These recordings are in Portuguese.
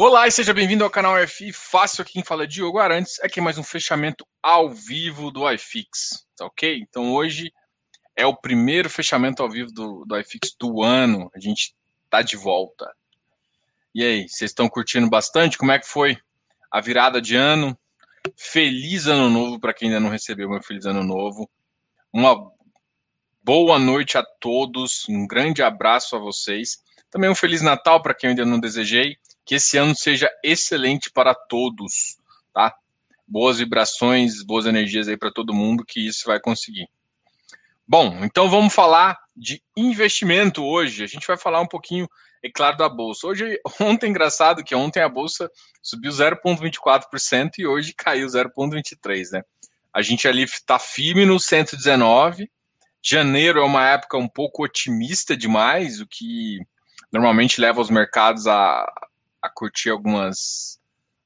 Olá e seja bem-vindo ao canal FI Fácil. Aqui quem fala é Diogo Arantes. Aqui é mais um fechamento ao vivo do iFix, tá ok? Então hoje é o primeiro fechamento ao vivo do, do iFix do ano. A gente tá de volta. E aí, vocês estão curtindo bastante? Como é que foi a virada de ano? Feliz ano novo para quem ainda não recebeu meu feliz ano novo. Uma boa noite a todos. Um grande abraço a vocês. Também um feliz Natal para quem ainda não desejei que esse ano seja excelente para todos, tá? Boas vibrações, boas energias aí para todo mundo que isso vai conseguir. Bom, então vamos falar de investimento hoje. A gente vai falar um pouquinho, é claro, da bolsa. Hoje, ontem, engraçado que ontem a bolsa subiu 0,24% e hoje caiu 0,23%, né? A gente ali está firme no 119. Janeiro é uma época um pouco otimista demais, o que normalmente leva os mercados a, a curtir algumas,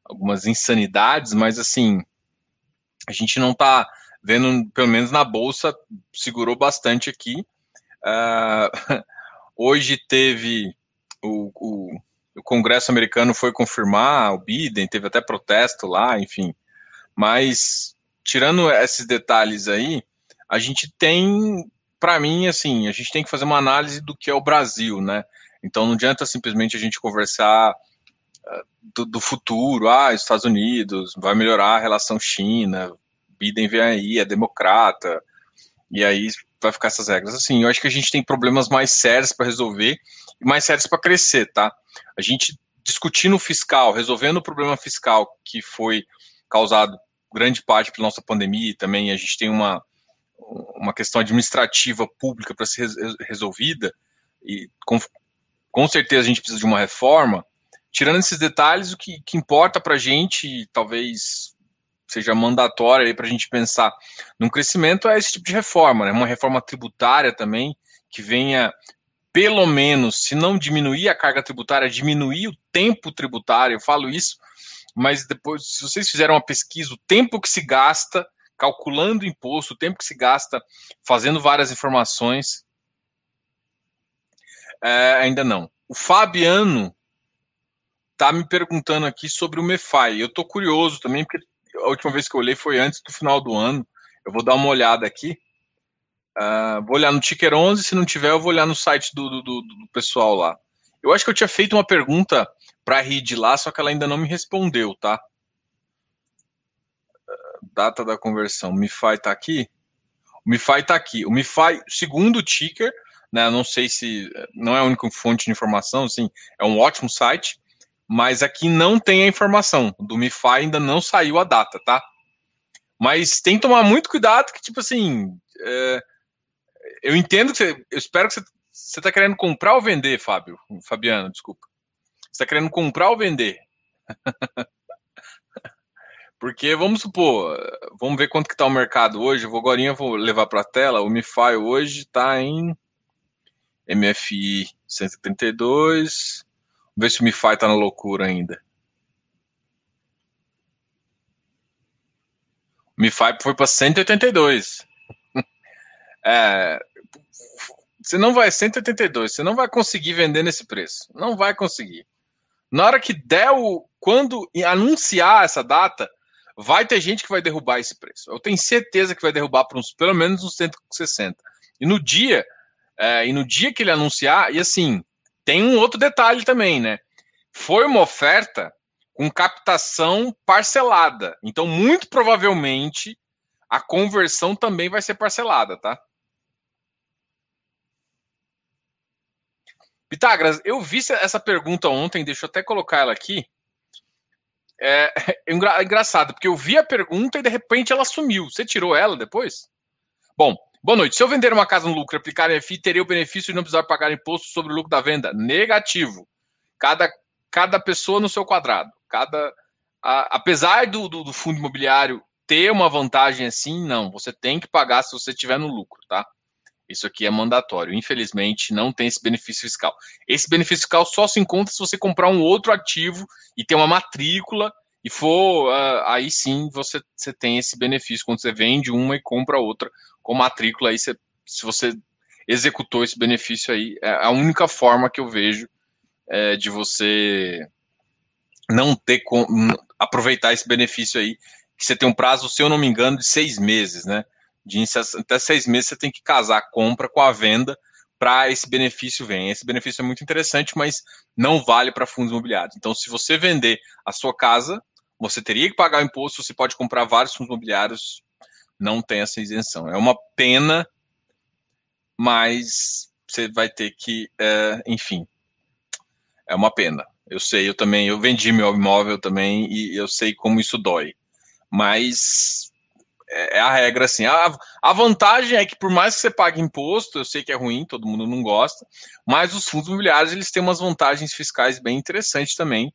algumas insanidades, mas assim, a gente não está vendo, pelo menos na bolsa, segurou bastante aqui. Uh, hoje teve o, o, o, Congresso americano foi confirmar o Biden, teve até protesto lá, enfim. Mas tirando esses detalhes aí, a gente tem, para mim, assim, a gente tem que fazer uma análise do que é o Brasil, né? Então não adianta simplesmente a gente conversar do, do, futuro, ah, Estados Unidos vai melhorar a relação China, Biden vem aí, é democrata, e aí vai ficar essas regras. Assim, eu acho que a gente tem problemas mais sérios para resolver e mais sérios para crescer, tá? A gente discutindo o fiscal, resolvendo o problema fiscal que foi causado grande parte pela nossa pandemia e também a gente tem uma, uma questão administrativa pública para ser resolvida e com, com certeza a gente precisa de uma reforma tirando esses detalhes, o que, que importa para a gente, talvez seja mandatório para a gente pensar num crescimento, é esse tipo de reforma, né? uma reforma tributária também, que venha, pelo menos, se não diminuir a carga tributária, diminuir o tempo tributário, eu falo isso, mas depois, se vocês fizerem uma pesquisa, o tempo que se gasta calculando imposto, o tempo que se gasta fazendo várias informações, é, ainda não. O Fabiano tá me perguntando aqui sobre o Mefai. Eu tô curioso também, porque a última vez que eu olhei foi antes do final do ano. Eu vou dar uma olhada aqui. Uh, vou olhar no Ticker 11, se não tiver, eu vou olhar no site do, do, do pessoal lá. Eu acho que eu tinha feito uma pergunta para a Reed lá, só que ela ainda não me respondeu, tá? Uh, data da conversão. O MiFi tá aqui? O MiFi tá aqui. O MiFi, segundo o Ticker, né, não sei se não é a única fonte de informação, assim, é um ótimo site mas aqui não tem a informação. Do MiFi ainda não saiu a data, tá? Mas tem que tomar muito cuidado, que, tipo assim, é, eu entendo que você, eu espero que você, você tá querendo comprar ou vender, Fábio, Fabiano, desculpa. Você tá querendo comprar ou vender? Porque vamos supor, vamos ver quanto que tá o mercado hoje. Eu vou agora vou levar para a tela. O MiFi hoje está em MFI 132. Vê se o MiFi tá na loucura ainda. O MiFi foi para 182. é, você não vai 182, você não vai conseguir vender nesse preço. Não vai conseguir. Na hora que der o quando anunciar essa data, vai ter gente que vai derrubar esse preço. Eu tenho certeza que vai derrubar para uns pelo menos uns 160. E no dia, é, e no dia que ele anunciar, e assim, tem um outro detalhe também, né? Foi uma oferta com captação parcelada. Então, muito provavelmente, a conversão também vai ser parcelada, tá? Pitágoras, eu vi essa pergunta ontem, deixa eu até colocar ela aqui. É, é, engraçado, porque eu vi a pergunta e de repente ela sumiu. Você tirou ela depois? Bom, Boa noite. Se eu vender uma casa no lucro e aplicar FI, teria o benefício de não precisar pagar imposto sobre o lucro da venda? Negativo. Cada, cada pessoa no seu quadrado. Cada, a, apesar do, do, do, fundo imobiliário ter uma vantagem assim, não. Você tem que pagar se você estiver no lucro, tá? Isso aqui é mandatório. Infelizmente, não tem esse benefício fiscal. Esse benefício fiscal só se encontra se você comprar um outro ativo e ter uma matrícula e for, uh, aí sim você, você tem esse benefício quando você vende uma e compra outra com matrícula. Aí você, se você executou esse benefício aí, é a única forma que eu vejo é, de você não ter com, aproveitar esse benefício aí, que você tem um prazo, se eu não me engano, de seis meses, né? De até seis meses você tem que casar a compra com a venda para esse benefício vir. Esse benefício é muito interessante, mas não vale para fundos imobiliários. Então, se você vender a sua casa, você teria que pagar o imposto, você pode comprar vários fundos imobiliários, não tem essa isenção. É uma pena, mas você vai ter que, é, enfim, é uma pena. Eu sei, eu também, eu vendi meu imóvel também e eu sei como isso dói. Mas é, é a regra assim. A, a vantagem é que por mais que você pague imposto, eu sei que é ruim, todo mundo não gosta, mas os fundos imobiliários eles têm umas vantagens fiscais bem interessantes também,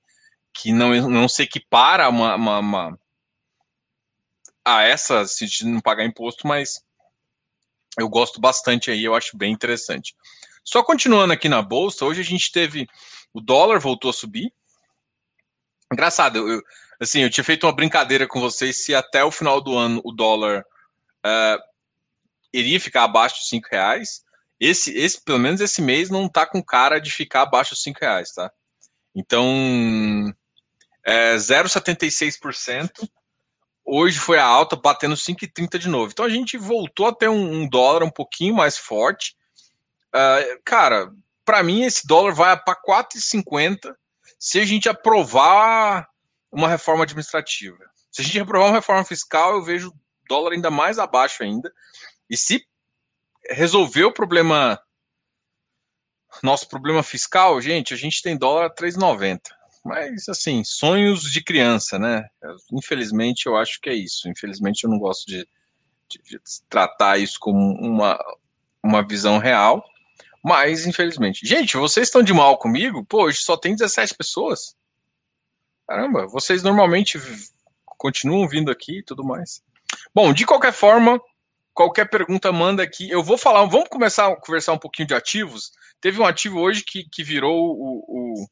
que não, não se equipara a uma, uma, uma a essa se não pagar imposto, mas eu gosto bastante aí, eu acho bem interessante. Só continuando aqui na bolsa, hoje a gente teve o dólar voltou a subir. Engraçado, eu, assim, eu tinha feito uma brincadeira com vocês se até o final do ano o dólar uh, iria ficar abaixo de 5 reais. Esse, esse, pelo menos esse mês, não tá com cara de ficar abaixo de 5 reais, tá? Então, é 0,76%. Hoje foi a alta, batendo 5,30 de novo. Então a gente voltou a ter um, um dólar um pouquinho mais forte. Uh, cara, para mim esse dólar vai para 4,50 se a gente aprovar uma reforma administrativa. Se a gente aprovar uma reforma fiscal, eu vejo o dólar ainda mais abaixo ainda. E se resolver o problema nosso problema fiscal, gente, a gente tem dólar 3,90. Mas, assim, sonhos de criança, né? Infelizmente, eu acho que é isso. Infelizmente, eu não gosto de, de, de tratar isso como uma, uma visão real. Mas, infelizmente. Gente, vocês estão de mal comigo? Pô, hoje só tem 17 pessoas. Caramba, vocês normalmente continuam vindo aqui e tudo mais. Bom, de qualquer forma, qualquer pergunta manda aqui. Eu vou falar, vamos começar a conversar um pouquinho de ativos. Teve um ativo hoje que, que virou o, o,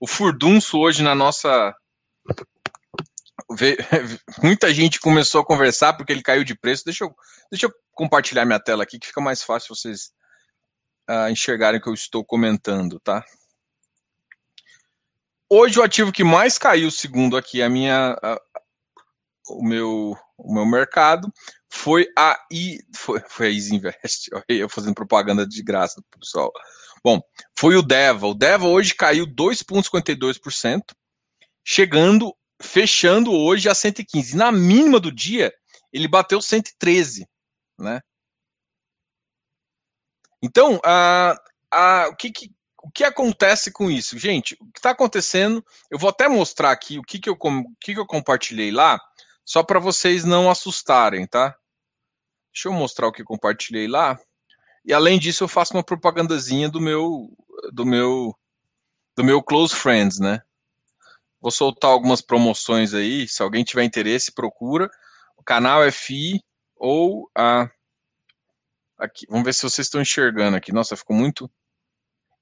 o furdunço hoje na nossa. Muita gente começou a conversar porque ele caiu de preço. Deixa eu, deixa eu compartilhar minha tela aqui que fica mais fácil vocês uh, enxergarem o que eu estou comentando, tá? Hoje o ativo que mais caiu, segundo aqui a minha, o meu, o meu mercado, foi a I, foi, foi a Isinvest. Eu fazendo propaganda de graça pessoal. Bom, foi o Deva. O Deva hoje caiu 2,52%, chegando, fechando hoje a 115. Na mínima do dia, ele bateu 113, né? Então, a, a, o, que, que, o que acontece com isso? Gente, o que está acontecendo, eu vou até mostrar aqui o que, que, eu, o que, que eu compartilhei lá, só para vocês não assustarem, tá? Deixa eu mostrar o que compartilhei lá. E além disso, eu faço uma propagandazinha do meu do meu do meu close friends, né? Vou soltar algumas promoções aí, se alguém tiver interesse, procura o canal FI ou a Aqui, vamos ver se vocês estão enxergando aqui. Nossa, ficou muito.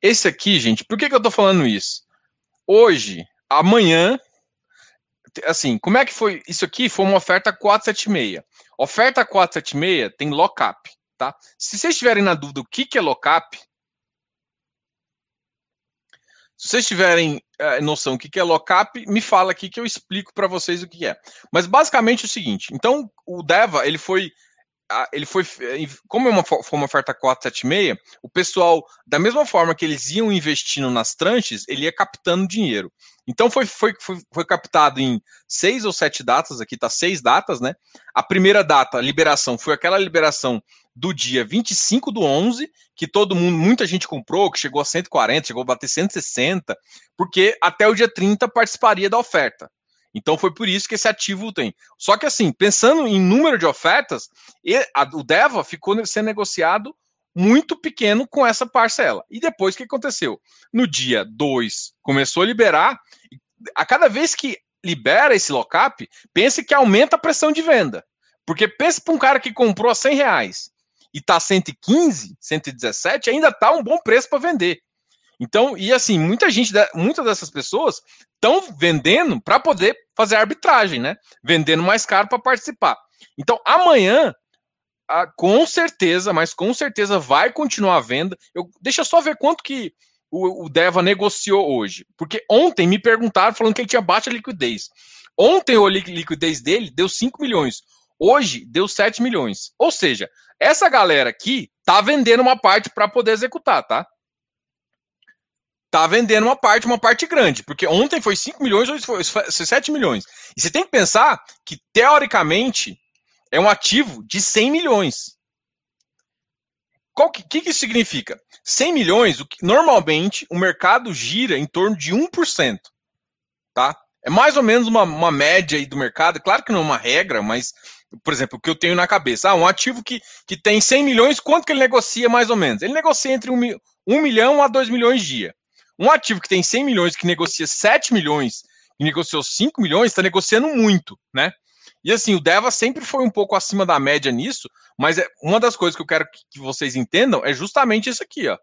Esse aqui, gente, por que, que eu tô falando isso? Hoje, amanhã, assim, como é que foi? Isso aqui foi uma oferta 476. Oferta 476 tem lockup, tá? Se vocês estiverem na dúvida o que, que é lockup, se vocês tiverem é, noção do que, que é lockup, me fala aqui que eu explico para vocês o que é. Mas basicamente é o seguinte: então o Deva ele foi ele foi, eh, como é uma, foi uma oferta 476, o pessoal, da mesma forma que eles iam investindo nas tranches, ele ia captando dinheiro. Então foi, foi, foi, foi captado em seis ou sete datas, aqui tá seis datas, né? A primeira data, liberação, foi aquela liberação do dia 25 do 11, que todo mundo, muita gente comprou, que chegou a 140, chegou a bater 160, porque até o dia 30 participaria da oferta. Então foi por isso que esse ativo tem. Só que assim, pensando em número de ofertas, o DEVA ficou sendo negociado muito pequeno com essa parcela. E depois o que aconteceu? No dia 2 começou a liberar, a cada vez que libera esse lockup, pense que aumenta a pressão de venda. Porque pense para um cara que comprou a 100 reais e está 115, 117, ainda está um bom preço para vender. Então, e assim, muita gente, muitas dessas pessoas estão vendendo para poder fazer arbitragem, né? Vendendo mais caro para participar. Então, amanhã, com certeza, mas com certeza vai continuar a venda. Eu, deixa só ver quanto que o, o Deva negociou hoje? Porque ontem me perguntaram falando que ele tinha baixa liquidez. Ontem a liquidez dele deu 5 milhões. Hoje deu 7 milhões. Ou seja, essa galera aqui tá vendendo uma parte para poder executar, tá? Tá vendendo uma parte, uma parte grande, porque ontem foi 5 milhões, hoje foi 7 milhões. E você tem que pensar que, teoricamente, é um ativo de 100 milhões. O que, que, que, isso significa? 100 milhões, o que, normalmente o mercado gira em torno de 1%. Tá? É mais ou menos uma, uma média aí do mercado. Claro que não é uma regra, mas, por exemplo, o que eu tenho na cabeça. Ah, um ativo que, que tem 100 milhões, quanto que ele negocia mais ou menos? Ele negocia entre 1, 1 milhão a 2 milhões dia. Um ativo que tem 100 milhões, que negocia 7 milhões, e negociou 5 milhões, está negociando muito, né? E assim, o Deva sempre foi um pouco acima da média nisso, mas é uma das coisas que eu quero que vocês entendam é justamente isso aqui, ó.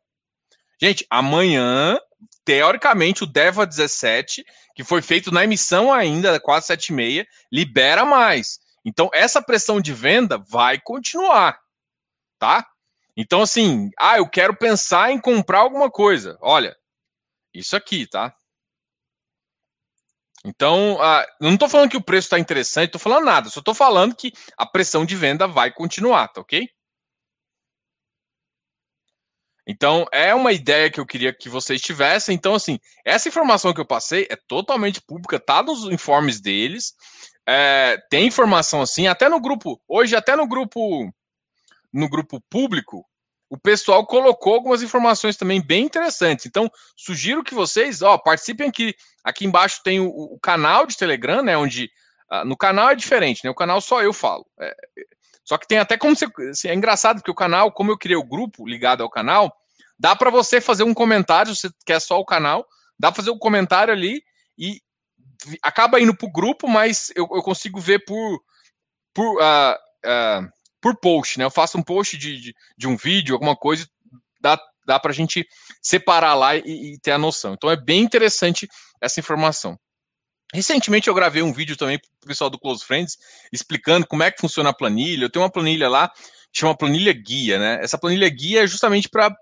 Gente, amanhã, teoricamente, o Deva 17, que foi feito na emissão ainda, quase 7,6, libera mais. Então, essa pressão de venda vai continuar, tá? Então, assim, ah, eu quero pensar em comprar alguma coisa. Olha, isso aqui, tá? Então, eu não estou falando que o preço está interessante, estou falando nada, só estou falando que a pressão de venda vai continuar, tá ok? Então, é uma ideia que eu queria que vocês tivessem. Então, assim, essa informação que eu passei é totalmente pública, tá nos informes deles. É, tem informação assim, até no grupo, hoje, até no grupo, no grupo público, o pessoal colocou algumas informações também bem interessantes. Então, sugiro que vocês, ó, participem aqui. Aqui embaixo tem o, o canal de Telegram, né? Onde uh, no canal é diferente, né? O canal só eu falo. É, só que tem até como você. Assim, é engraçado porque o canal, como eu criei o grupo ligado ao canal, dá para você fazer um comentário, se você quer só o canal, dá para fazer um comentário ali e acaba indo para o grupo, mas eu, eu, consigo ver por. por uh, uh, por post, né? Eu faço um post de, de, de um vídeo, alguma coisa, dá, dá para a gente separar lá e, e, ter a noção. Então é bem interessante essa informação. Recentemente eu gravei um vídeo também para o pessoal do Close Friends explicando como é que funciona a planilha. Eu tenho uma planilha lá chama planilha guia, né? Essa planilha guia é justamente para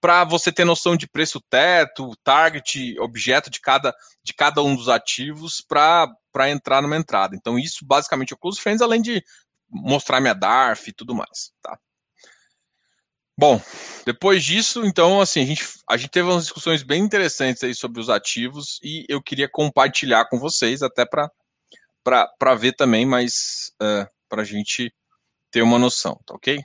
para você ter noção de preço teto, target, objeto de cada, de cada um dos ativos para entrar numa entrada. Então, isso basicamente é o Close Friends, além de mostrar minha DARF e tudo mais, tá? Bom, depois disso, então, assim, a gente, a gente teve umas discussões bem interessantes aí sobre os ativos e eu queria compartilhar com vocês, até para ver também, mas uh, para a gente ter uma noção, tá ok?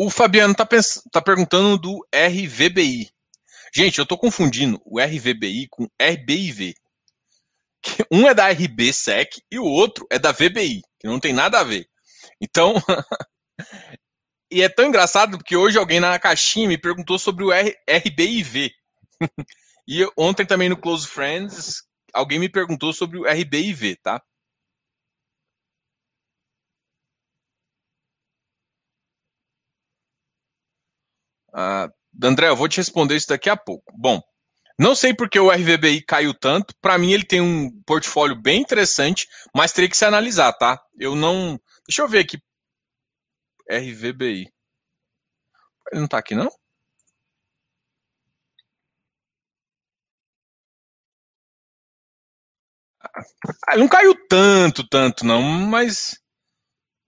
O Fabiano tá, tá perguntando do RVBI. Gente, eu estou confundindo o RVBI com RBIV. Um é da RBSEC e o outro é da VBI que não tem nada a ver. Então, e é tão engraçado porque hoje alguém na caixinha me perguntou sobre o R, RBIV. e ontem também no Close Friends, alguém me perguntou sobre o RBIV, tá? Uh, André, eu vou te responder isso daqui a pouco. Bom, não sei porque o RVBI caiu tanto. Para mim, ele tem um portfólio bem interessante, mas teria que se analisar, tá? Eu não. Deixa eu ver aqui. RVBI. Ele não tá aqui, não? Ah, não caiu tanto, tanto, não, mas.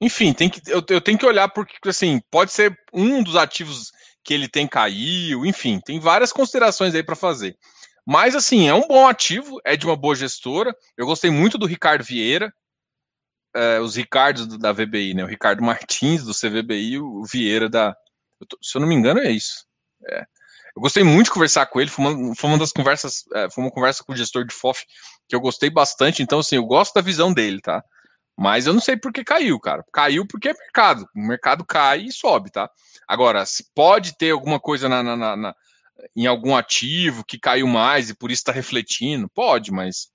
Enfim, tem que, eu, eu tenho que olhar porque, assim, pode ser um dos ativos que ele tem caiu, enfim, tem várias considerações aí para fazer. Mas assim, é um bom ativo, é de uma boa gestora. Eu gostei muito do Ricardo Vieira, é, os Ricardos da VBI, né? O Ricardo Martins do CVBI, o Vieira da. Eu tô, se eu não me engano, é isso. É. Eu gostei muito de conversar com ele, foi uma, foi uma das conversas, é, foi uma conversa com o gestor de FOF que eu gostei bastante, então assim, eu gosto da visão dele, tá? Mas eu não sei por que caiu, cara. Caiu porque é mercado. O mercado cai e sobe, tá? Agora, se pode ter alguma coisa na, na, na em algum ativo que caiu mais e por isso está refletindo, pode, mas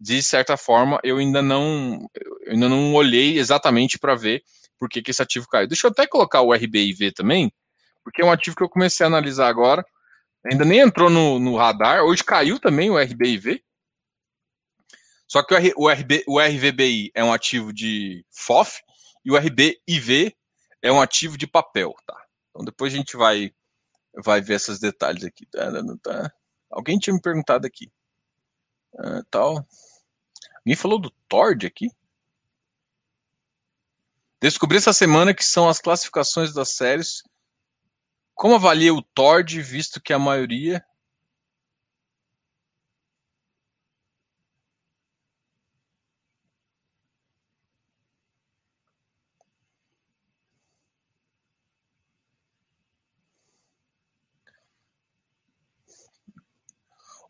de certa forma eu ainda não eu ainda não olhei exatamente para ver por que, que esse ativo caiu. Deixa eu até colocar o RBIV também, porque é um ativo que eu comecei a analisar agora. Ainda nem entrou no, no radar. Hoje caiu também o RBIV. Só que o, R, o, RB, o RVBI é um ativo de FOF e o RBIV é um ativo de papel, tá? Então depois a gente vai vai ver esses detalhes aqui. Tá, tá. Alguém tinha me perguntado aqui. Uh, tal. Alguém falou do Tord aqui? Descobri essa semana que são as classificações das séries. Como avalia o Tord, visto que a maioria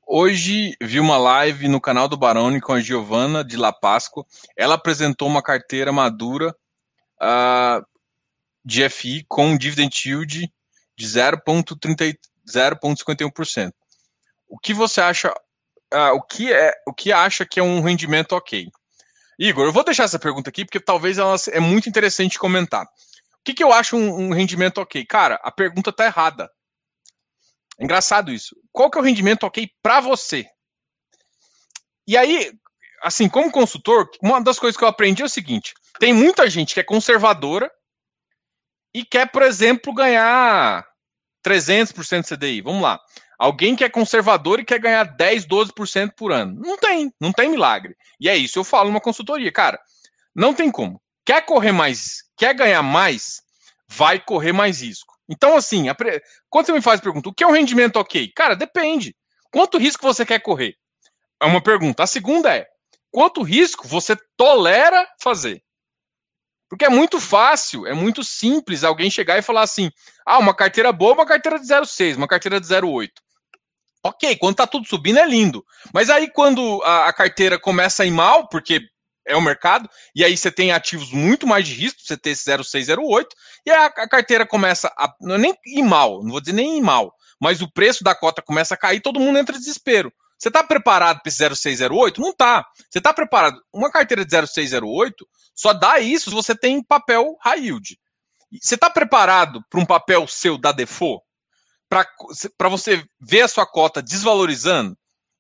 Hoje vi uma live no canal do Baroni com a Giovana de La Páscoa. Ela apresentou uma carteira madura uh, de FI com dividend yield de 0,51%. O que você acha? Uh, o que é? O que acha que é um rendimento ok? Igor, eu vou deixar essa pergunta aqui porque talvez ela é muito interessante comentar. O que, que eu acho um, um rendimento ok? Cara, a pergunta está errada. Engraçado isso. Qual que é o rendimento ok para você? E aí, assim, como consultor, uma das coisas que eu aprendi é o seguinte: tem muita gente que é conservadora e quer, por exemplo, ganhar 300% de CDI. Vamos lá. Alguém que é conservador e quer ganhar 10, 12% por ano. Não tem, não tem milagre. E é isso, eu falo numa consultoria, cara. Não tem como. Quer correr mais, quer ganhar mais, vai correr mais risco. Então, assim, pre... quando você me faz a pergunta, o que é um rendimento ok? Cara, depende. Quanto risco você quer correr? É uma pergunta. A segunda é, quanto risco você tolera fazer? Porque é muito fácil, é muito simples alguém chegar e falar assim: ah, uma carteira boa, uma carteira de 0,6, uma carteira de 0,8. Ok, quando tá tudo subindo é lindo. Mas aí quando a, a carteira começa a ir mal, porque é o mercado, e aí você tem ativos muito mais de risco, você ter esse 0608, e a, a carteira começa a. Não é nem ir mal, não vou dizer nem ir mal, mas o preço da cota começa a cair, todo mundo entra em desespero. Você está preparado para esse 0608? Não está. Você está preparado. Uma carteira de 0608 só dá isso se você tem papel high yield. Você está preparado para um papel seu da default? Para você ver a sua cota desvalorizando?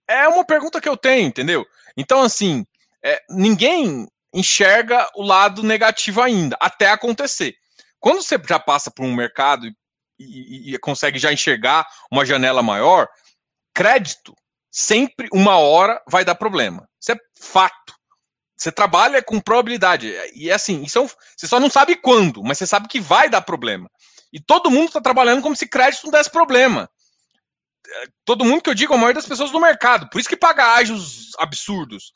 É uma pergunta que eu tenho, entendeu? Então, assim, é, ninguém enxerga o lado negativo ainda, até acontecer. Quando você já passa por um mercado e, e, consegue já enxergar uma janela maior, crédito sempre uma hora vai dar problema. Isso é fato. Você trabalha com probabilidade. E é assim, isso é você só não sabe quando, mas você sabe que vai dar problema. E todo mundo está trabalhando como se crédito não desse problema. Todo mundo que eu digo, a maioria das pessoas do mercado. Por isso que paga ágios absurdos.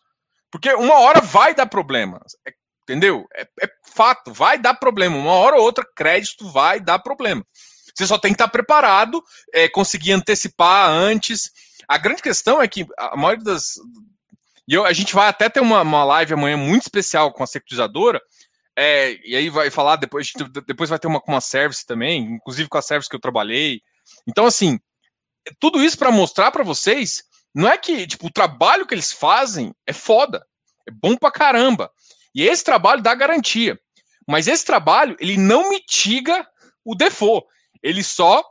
Porque uma hora vai dar problema. É, entendeu? É, é, fato, vai dar problema. Uma hora ou outra, crédito vai dar problema. Você só tem que estar preparado, é, conseguir antecipar antes. A grande questão é que a maioria das. E eu, a gente vai até ter uma, uma live amanhã muito especial com a securitizadora. É, e aí vai falar, depois, depois vai ter uma com uma service também, inclusive com a service que eu trabalhei. Então, assim, tudo isso para mostrar para vocês não é que, tipo, o trabalho que eles fazem é foda. É bom pra caramba. E esse trabalho dá garantia. Mas esse trabalho, ele não mitiga o default. Ele só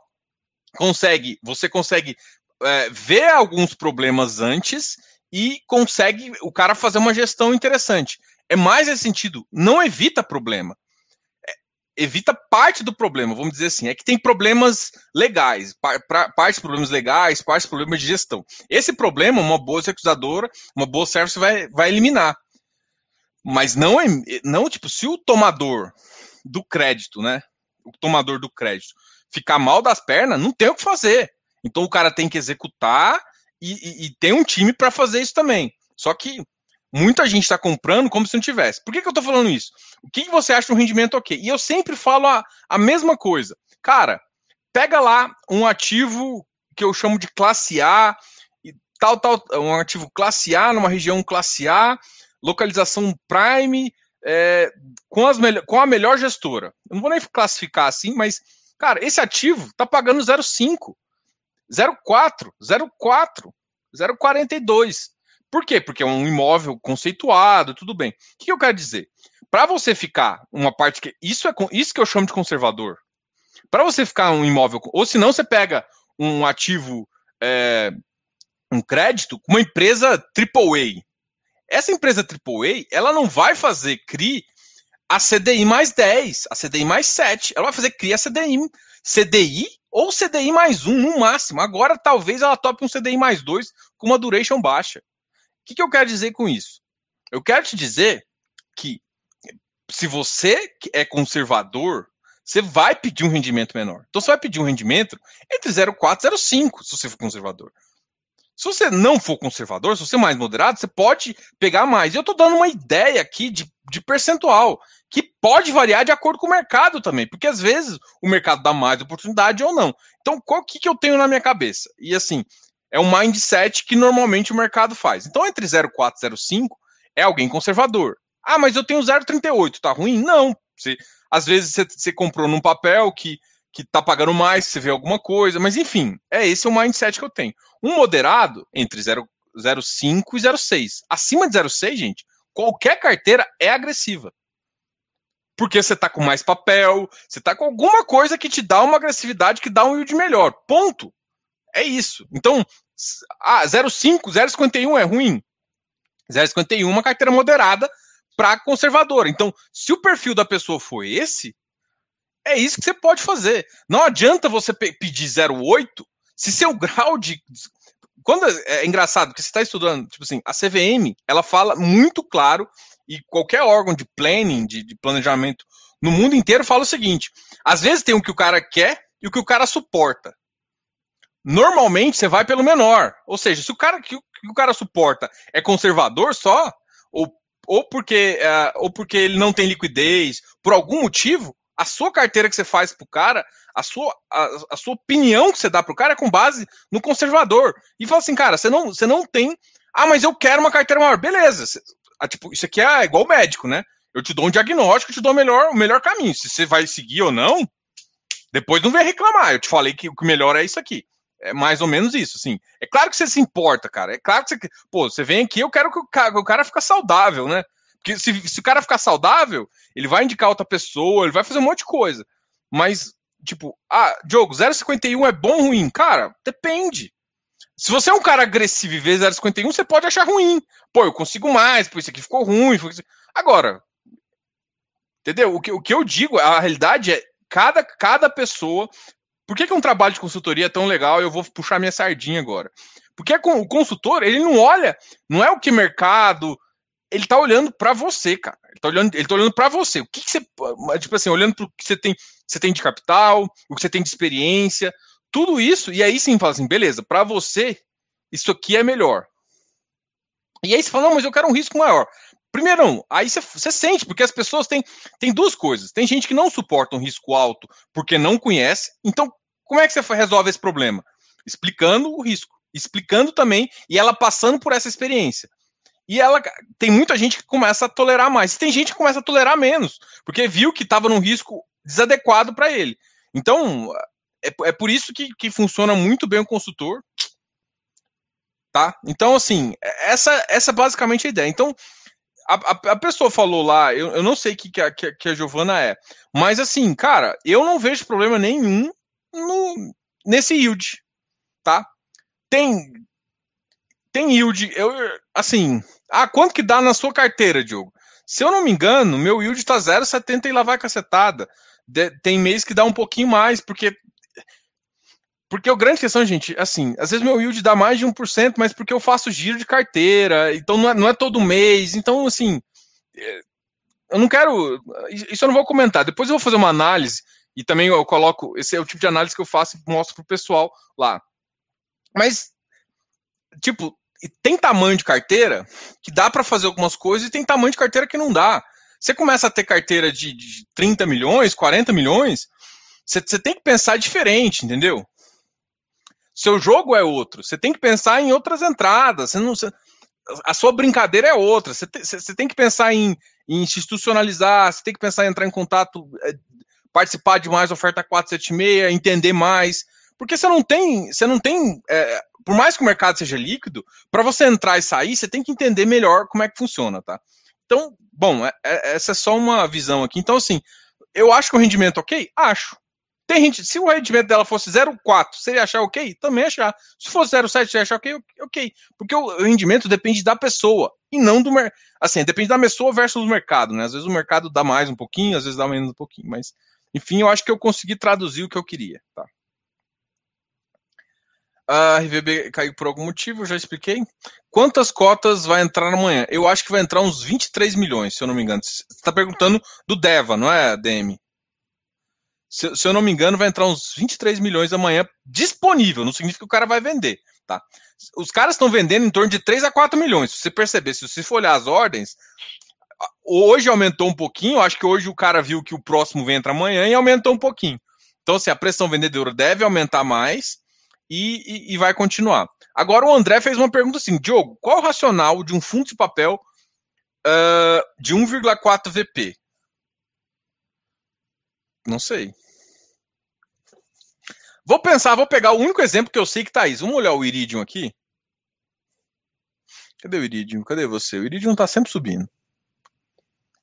consegue, você consegue é, ver alguns problemas antes e consegue o cara fazer uma gestão interessante. É mais esse sentido, não evita problema evita parte do problema, vamos dizer assim, é que tem problemas legais, partes problemas legais, partes problemas de gestão. Esse problema, uma boa executadora, uma boa service vai, vai eliminar. Mas não é, não, tipo, se o tomador do crédito, né, o tomador do crédito ficar mal das pernas, não tem o que fazer. Então o cara tem que executar e, e, e tem um time para fazer isso também. Só que Muita gente está comprando como se não tivesse. Por que, que eu estou falando isso? O que, que você acha um rendimento ok? E eu sempre falo a, a mesma coisa. Cara, pega lá um ativo que eu chamo de classe A, e tal, tal, um ativo classe A, numa região classe A, localização prime, é, com, as com a melhor gestora. Eu não vou nem classificar assim, mas, cara, esse ativo está pagando 0,5, 0,4, 0,4, 0,42. Por quê? Porque é um imóvel conceituado, tudo bem. O que eu quero dizer? Para você ficar uma parte que. Isso é isso que eu chamo de conservador. Para você ficar um imóvel. Ou se não, você pega um ativo, é, um crédito, uma empresa AAA. Essa empresa AAA, ela não vai fazer CRI a CDI mais 10, a CDI mais 7. Ela vai fazer CRI a CDI, CDI ou CDI mais um no máximo. Agora talvez ela tope um CDI mais dois com uma duration baixa. O que, que eu quero dizer com isso? Eu quero te dizer que se você é conservador, você vai pedir um rendimento menor. Então você vai pedir um rendimento entre 0,4 e 0,5, se você for conservador. Se você não for conservador, se você é mais moderado, você pode pegar mais. Eu estou dando uma ideia aqui de, de percentual, que pode variar de acordo com o mercado também, porque às vezes o mercado dá mais oportunidade ou não. Então, qual que, que eu tenho na minha cabeça? E assim, é um mindset que normalmente o mercado faz. Então, entre 0,4 e 0,5 é alguém conservador. Ah, mas eu tenho 0,38, tá ruim? Não. Você, às vezes você, você comprou num papel que que tá pagando mais, você vê alguma coisa, mas enfim, é esse o mindset que eu tenho. Um moderado entre 0,5 e 0,6. Acima de 0,6, gente, qualquer carteira é agressiva. Porque você tá com mais papel, você tá com alguma coisa que te dá uma agressividade que dá um yield melhor. Ponto. É isso. Então, ah, 0,5, 0,51 é ruim. 0,51 é uma carteira moderada para conservadora. Então, se o perfil da pessoa for esse, é isso que você pode fazer. Não adianta você pe pedir 0,8 se seu grau de. Quando é, é engraçado, que você está estudando, tipo assim, a CVM, ela fala muito claro, e qualquer órgão de planning, de, de planejamento no mundo inteiro fala o seguinte: às vezes tem o que o cara quer e o que o cara suporta. Normalmente você vai pelo menor. Ou seja, se o cara que, o cara suporta é conservador só, ou, ou, porque, uh, ou porque ele não tem liquidez, por algum motivo, a sua carteira que você faz pro cara, a sua, a, a sua opinião que você dá pro cara é com base no conservador. E fala assim, cara, você não, você não tem. Ah, mas eu quero uma carteira maior. Beleza. Você, ah, tipo, isso aqui é igual médico, né? Eu te dou um diagnóstico, te dou o melhor, o melhor caminho. Se você vai seguir ou não, depois não vem reclamar. Eu te falei que o melhor é isso aqui. É mais ou menos isso, assim. É claro que você se importa, cara. É claro que você. Pô, você vem aqui, eu quero que o cara, o cara fique saudável, né? Porque se, se o cara ficar saudável, ele vai indicar outra pessoa, ele vai fazer um monte de coisa. Mas, tipo, ah, Diogo, 0,51 é bom ou ruim? Cara, depende. Se você é um cara agressivo e vê 0,51, você pode achar ruim. Pô, eu consigo mais, pô, isso aqui ficou ruim. Agora, entendeu? O que, o que eu digo, a realidade é cada, cada pessoa. Por que, que um trabalho de consultoria é tão legal? Eu vou puxar minha sardinha agora. Porque o consultor, ele não olha, não é o que mercado, ele tá olhando para você, cara. Ele tá olhando, ele tá olhando para você. O que, que, você, tipo assim, olhando pro que você tem, você tem de capital, o que você tem de experiência, tudo isso, e aí sim fala assim, beleza, para você isso aqui é melhor. E aí você fala, não, mas eu quero um risco maior. Primeiro, aí você, você sente, porque as pessoas têm, têm duas coisas. Tem gente que não suporta um risco alto porque não conhece. Então, como é que você resolve esse problema? Explicando o risco, explicando também e ela passando por essa experiência. E ela tem muita gente que começa a tolerar mais. Tem gente que começa a tolerar menos, porque viu que estava num risco desadequado para ele. Então, é, é por isso que, que funciona muito bem o consultor. Tá? Então, assim, essa, essa é basicamente a ideia. Então, a, a, a pessoa falou lá, eu, eu não sei o que, que, que a Giovana é, mas assim, cara, eu não vejo problema nenhum no, nesse yield, tá? Tem, tem yield, eu, assim, ah, quanto que dá na sua carteira, Diogo? Se eu não me engano, meu yield tá 0,70 e lá vai cacetada. De, tem mês que dá um pouquinho mais, porque. Porque a grande questão, gente, assim, às vezes meu yield dá mais de 1%, mas porque eu faço giro de carteira, então não é, não é todo mês. Então, assim, é, eu não quero. Isso eu não vou comentar. Depois eu vou fazer uma análise e também eu coloco. Esse é o tipo de análise que eu faço e mostro pro pessoal lá. Mas, tipo, tem tamanho de carteira que dá para fazer algumas coisas e tem tamanho de carteira que não dá. Você começa a ter carteira de, de 30 milhões, 40 milhões, você, você tem que pensar diferente, entendeu? Seu jogo é outro. Você tem que pensar em outras entradas. Você não, você, a sua brincadeira é outra. Você, te, você tem que pensar em, em, institucionalizar, você tem que pensar em entrar em contato, é, participar de mais oferta 476, entender mais. Porque você não tem, você não tem é, por mais que o mercado seja líquido, para você entrar e sair, você tem que entender melhor como é que funciona, tá? Então, bom, é, é, essa é só uma visão aqui. Então, assim, eu acho que o rendimento ok? Acho. Tem gente, se o rendimento dela fosse 0,4, seria achar ok? Também achar. Se fosse 0,7, seria achar ok? Ok. Porque o rendimento depende da pessoa e não do mercado. Assim, depende da pessoa versus o mercado, né? Às vezes o mercado dá mais um pouquinho, às vezes dá menos um pouquinho. Mas, enfim, eu acho que eu consegui traduzir o que eu queria, tá? A RVB caiu por algum motivo, já expliquei. Quantas cotas vai entrar amanhã? Eu acho que vai entrar uns 23 milhões, se eu não me engano. Você está perguntando do Deva, não é, DM? Se, se, eu não me engano, vai entrar uns 23 milhões amanhã disponível. Não significa que o cara vai vender, tá? Os caras estão vendendo em torno de 3 a 4 milhões. Se você perceber, se você for olhar as ordens, hoje aumentou um pouquinho. Acho que hoje o cara viu que o próximo vem entrar amanhã e aumentou um pouquinho. Então, assim, a pressão vendedora deve aumentar mais e, e, e vai continuar. Agora, o André fez uma pergunta assim: Diogo, qual o racional de um fundo de papel uh, de 1,4 VP? Não sei. Vou pensar, vou pegar o único exemplo que eu sei que tá isso. Vamos olhar o Iridium aqui. Cadê o Iridium? Cadê você? O Iridium tá sempre subindo.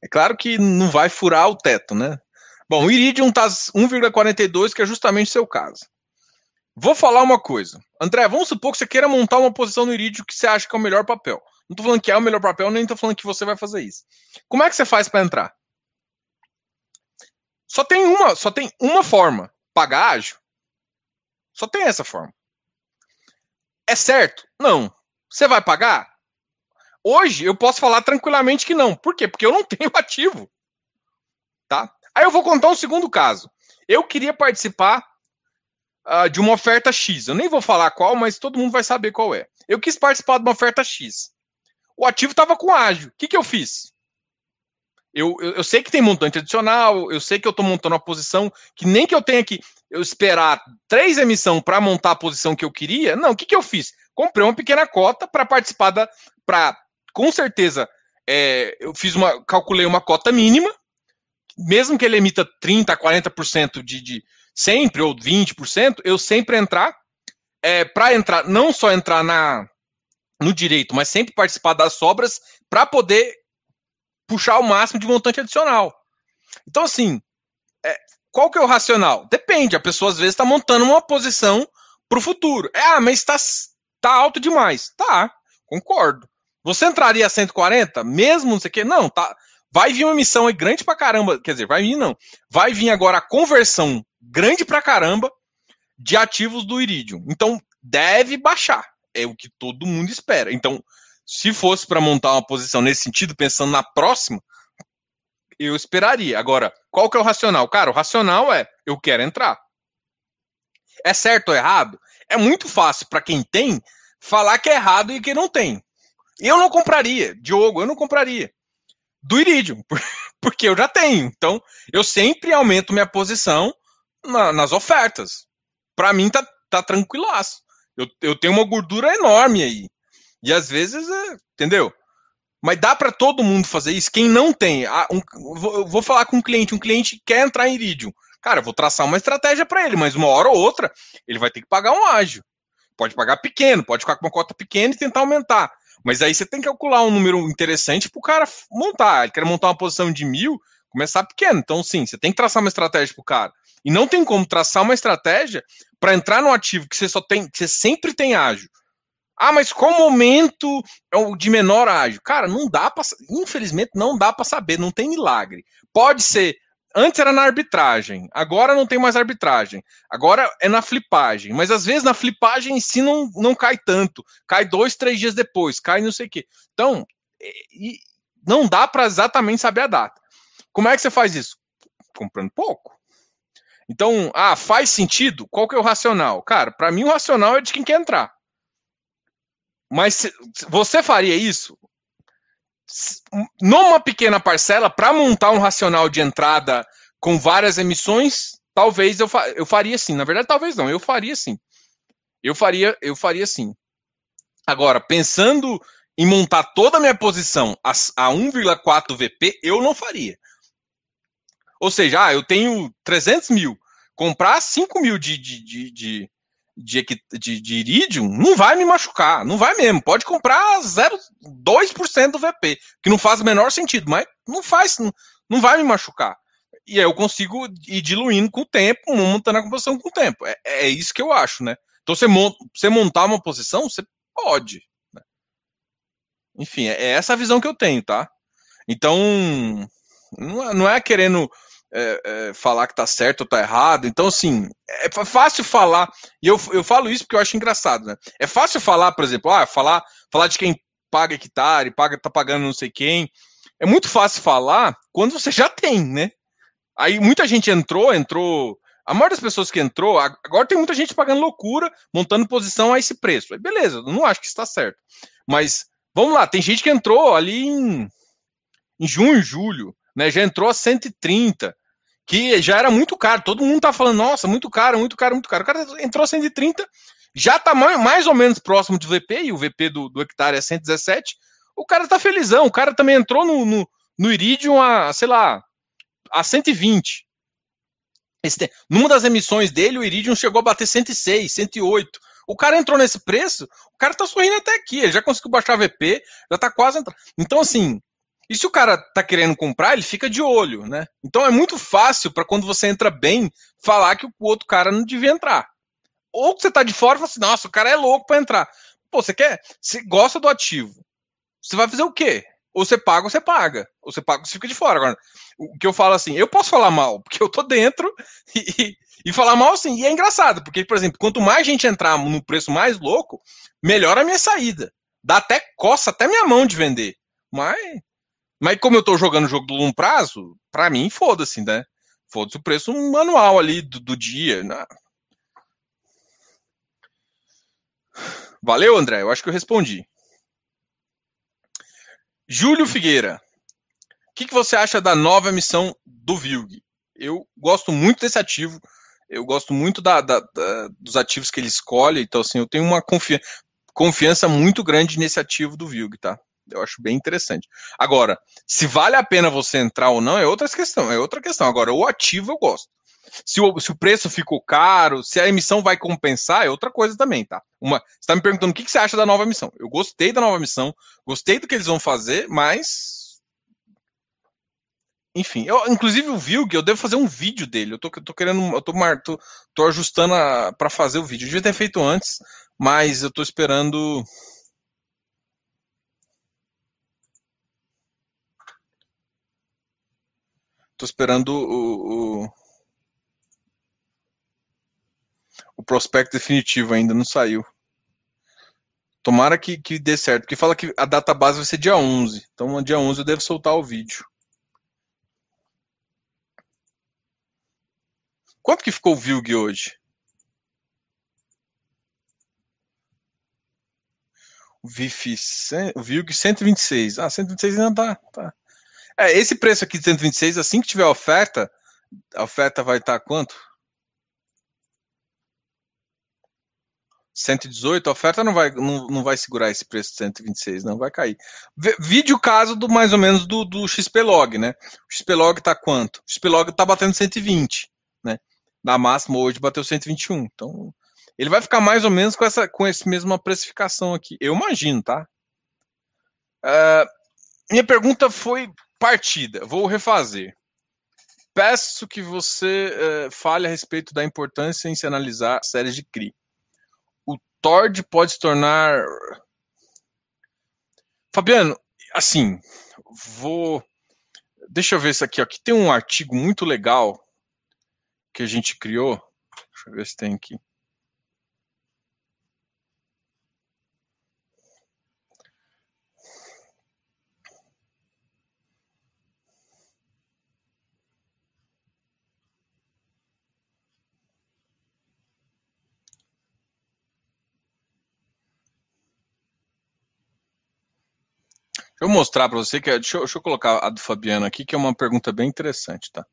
É claro que não vai furar o teto, né? Bom, o Iridium tá 1,42, que é justamente seu caso. Vou falar uma coisa. André, vamos supor que você queira montar uma posição no Iridium que você acha que é o melhor papel. Não tô falando que é o melhor papel, nem tô falando que você vai fazer isso. Como é que você faz para entrar? Só tem uma, só tem uma forma, pagar ágil. Só tem essa forma. É certo? Não. Você vai pagar? Hoje eu posso falar tranquilamente que não. Por quê? Porque eu não tenho ativo. Tá? Aí eu vou contar um segundo caso. Eu queria participar uh, de uma oferta X. Eu nem vou falar qual, mas todo mundo vai saber qual é. Eu quis participar de uma oferta X. O ativo estava com ágil. O que, que eu fiz? Eu, eu, eu, sei que tem montante adicional, eu sei que eu estou montando uma posição que nem que eu tenha que eu esperar três emissões para montar a posição que eu queria. Não, o que, que eu fiz? Comprei uma pequena cota para participar da. Pra, com certeza, é, eu fiz uma. calculei uma cota mínima, mesmo que ele emita 30%, 40% de, de sempre, ou 20%, eu sempre entrar. É, para entrar, não só entrar na, no direito, mas sempre participar das sobras para poder puxar o máximo de montante adicional. Então, assim, é, qual que é o racional? Depende, a pessoa às vezes está montando uma posição para o futuro. É, ah, mas está tá alto demais. Tá, concordo. Você entraria a 140, mesmo não sei o quê? Não, tá. Vai vir uma missão aí grande pra caramba. Quer dizer, vai vir não. Vai vir agora a conversão grande pra caramba de ativos do Iridium. Então, deve baixar. É o que todo mundo espera. Então, se fosse para montar uma posição nesse sentido, pensando na próxima, eu esperaria. Agora, qual que é o racional? Cara, o racional é eu quero entrar. É certo ou errado? É muito fácil para quem tem falar que é errado e que não tem. Eu não compraria, Diogo, eu não compraria do Iridium, porque eu já tenho. Então, eu sempre aumento minha posição na, nas ofertas. Para mim tá, tá tranquilaço. Eu, eu tenho uma gordura enorme aí. E às vezes, é, entendeu? Mas dá para todo mundo fazer isso. Quem não tem, ah, um, vou, vou, falar com um cliente, um cliente quer entrar em Iridium. Cara, eu vou traçar uma estratégia para ele, mas uma hora ou outra ele vai ter que pagar um ágio. Pode pagar pequeno, pode ficar com uma cota pequena e tentar aumentar. Mas aí você tem que calcular um número interessante para o cara montar. Ele quer montar uma posição de mil, começar pequeno. Então, sim, você tem que traçar uma estratégia para o cara. E não tem como traçar uma estratégia para entrar no ativo que você só tem, que você sempre tem ágio. Ah, mas qual momento é o de menor ágio? Cara, não dá para, infelizmente não dá para saber, não tem milagre. Pode ser, antes era na arbitragem, agora não tem mais arbitragem. Agora é na flipagem, mas às vezes na flipagem em si não, não cai tanto, cai dois, três dias depois, cai não sei o quê. Então, e, não dá para exatamente saber a data. Como é que você faz isso? Comprando pouco. Então, ah, faz sentido? Qual que é o racional? Cara, para mim o racional é de quem quer entrar. Mas você faria isso numa pequena parcela para montar um racional de entrada com várias emissões? Talvez eu, fa eu faria sim. Na verdade, talvez não. Eu faria sim. Eu faria, eu faria sim. Agora, pensando em montar toda a minha posição a, a 1,4 VP, eu não faria. Ou seja, ah, eu tenho 300 mil. Comprar 5 mil de, de, de, de de, de, de iridium não vai me machucar, não vai mesmo. Pode comprar 0,2% do VP, que não faz o menor sentido, mas não faz, não, não vai me machucar. E aí eu consigo ir diluindo com o tempo, montando a composição com o tempo. É, é isso que eu acho, né? Então você, monta, você montar uma posição, você pode. Né? Enfim, é, é essa a visão que eu tenho, tá? Então, não é, não é querendo é, é, falar que tá certo ou tá errado. Então, assim, é fácil falar, e eu, eu falo isso porque eu acho engraçado, né? É fácil falar, por exemplo, ah, falar, falar de quem paga hectare, paga, tá pagando não sei quem. É muito fácil falar quando você já tem, né? Aí muita gente entrou, entrou. A maioria das pessoas que entrou, agora tem muita gente pagando loucura, montando posição a esse preço. Aí beleza, não acho que está certo. Mas vamos lá, tem gente que entrou ali em, em junho, julho, né? Já entrou a 130, que já era muito caro. Todo mundo tá falando, nossa, muito caro, muito caro, muito caro. O cara entrou a 130, já tá mais ou menos próximo do VP, e o VP do, do hectare é 117. O cara tá felizão. O cara também entrou no, no, no Iridium a, sei lá, a 120. Esse, numa das emissões dele, o Iridium chegou a bater 106, 108. O cara entrou nesse preço, o cara tá sorrindo até aqui, ele já conseguiu baixar VP, já tá quase entrando. Então, assim, e se o cara tá querendo comprar, ele fica de olho, né? Então é muito fácil para quando você entra bem, falar que o outro cara não devia entrar. Ou que você tá de fora e fala assim, nossa, o cara é louco para entrar. Pô, você quer? Você gosta do ativo. Você vai fazer o quê? Ou você paga ou você paga. Ou você paga ou você fica de fora. Agora, o que eu falo assim, eu posso falar mal, porque eu tô dentro e, e falar mal assim. E é engraçado, porque, por exemplo, quanto mais gente entrar no preço mais louco, melhor a minha saída. Dá até coça até minha mão de vender. Mas, mas como eu tô jogando o jogo do longo prazo, pra mim, foda-se, né? Foda-se o preço manual ali do, do dia. Né? Valeu, André. Eu acho que eu respondi. Júlio Figueira. O que, que você acha da nova missão do Vilg? Eu gosto muito desse ativo. Eu gosto muito da, da, da, dos ativos que ele escolhe. Então, assim, eu tenho uma confiança, confiança muito grande nesse ativo do Vilg, tá? Eu acho bem interessante. Agora, se vale a pena você entrar ou não é outra questão. É outra questão. Agora, o ativo eu gosto. Se o, se o preço ficou caro, se a emissão vai compensar, é outra coisa também, tá? Uma, você está me perguntando o que, que você acha da nova missão. Eu gostei da nova missão, gostei do que eles vão fazer, mas. Enfim, eu, inclusive o Vilg, eu devo fazer um vídeo dele. Eu tô, tô querendo. Eu tô, tô, tô ajustando para fazer o vídeo. Eu devia ter feito antes, mas eu tô esperando. Tô esperando o, o, o prospecto definitivo ainda não saiu. Tomara que, que dê certo, porque fala que a data base vai ser dia 11. Então, dia 11 eu devo soltar o vídeo. Quanto que ficou o VILG hoje? O VIF, o VILG 126. Ah, 126 ainda tá, tá. É, esse preço aqui de 126, assim que tiver oferta, a oferta vai estar quanto? 118, a oferta não vai, não, não vai segurar esse preço de 126, não vai cair. Vídeo o caso do mais ou menos do, do XPlog, né? O XPlog tá quanto? O XPlog tá batendo 120, né? Na máxima hoje bateu 121. Então, ele vai ficar mais ou menos com essa com essa mesma precificação aqui. Eu imagino, tá? Uh, minha pergunta foi partida. Vou refazer. Peço que você uh, fale a respeito da importância em se analisar séries de CRI. Tord pode se tornar. Fabiano, assim, vou. Deixa eu ver isso aqui. Aqui tem um artigo muito legal que a gente criou. Deixa eu ver se tem aqui. Deixa eu mostrar para você que é, deixa eu, deixa eu colocar a do Fabiano aqui, que é uma pergunta bem interessante, tá?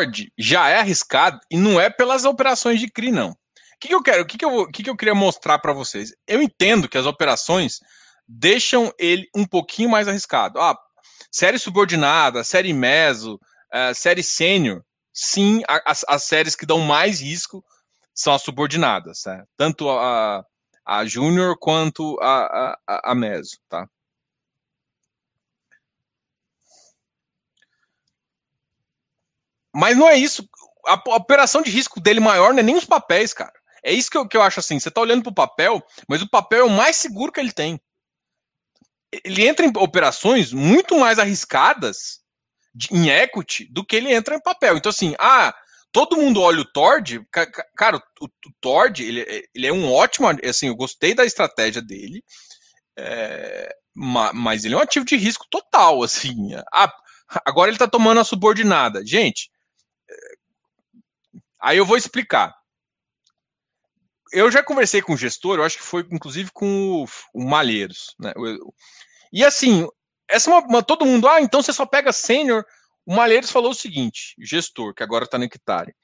O Tord já é arriscado e não é pelas operações de CRI, não. O que, que eu quero? O que, que, eu, que, que eu queria mostrar para vocês? Eu entendo que as operações deixam ele um pouquinho mais arriscado. Ah, série subordinada, série meso, uh, série sênior, sim, as, as, séries que dão mais risco são as subordinadas, né? tanto a, a júnior quanto a, a, a meso, tá? Mas não é isso. A, a operação de risco dele maior não é nem os papéis, cara. É isso que eu, que eu acho assim. Você tá olhando pro papel, mas o papel é o mais seguro que ele tem. Ele entra em operações muito mais arriscadas de, em equity do que ele entra em papel. Então, assim, ah, todo mundo olha o Tord. Cara, o, o Tord, ele, ele é um ótimo. Assim, eu gostei da estratégia dele. É, mas ele é um ativo de risco total, assim. Ah, agora ele tá tomando a subordinada. Gente, Aí eu vou explicar. Eu já conversei com o gestor, eu acho que foi inclusive com o, o Malheiros. Né? E assim, essa é uma, uma, todo mundo, ah, então você só pega sênior. O Malheiros falou o seguinte, gestor, que agora está no hectare.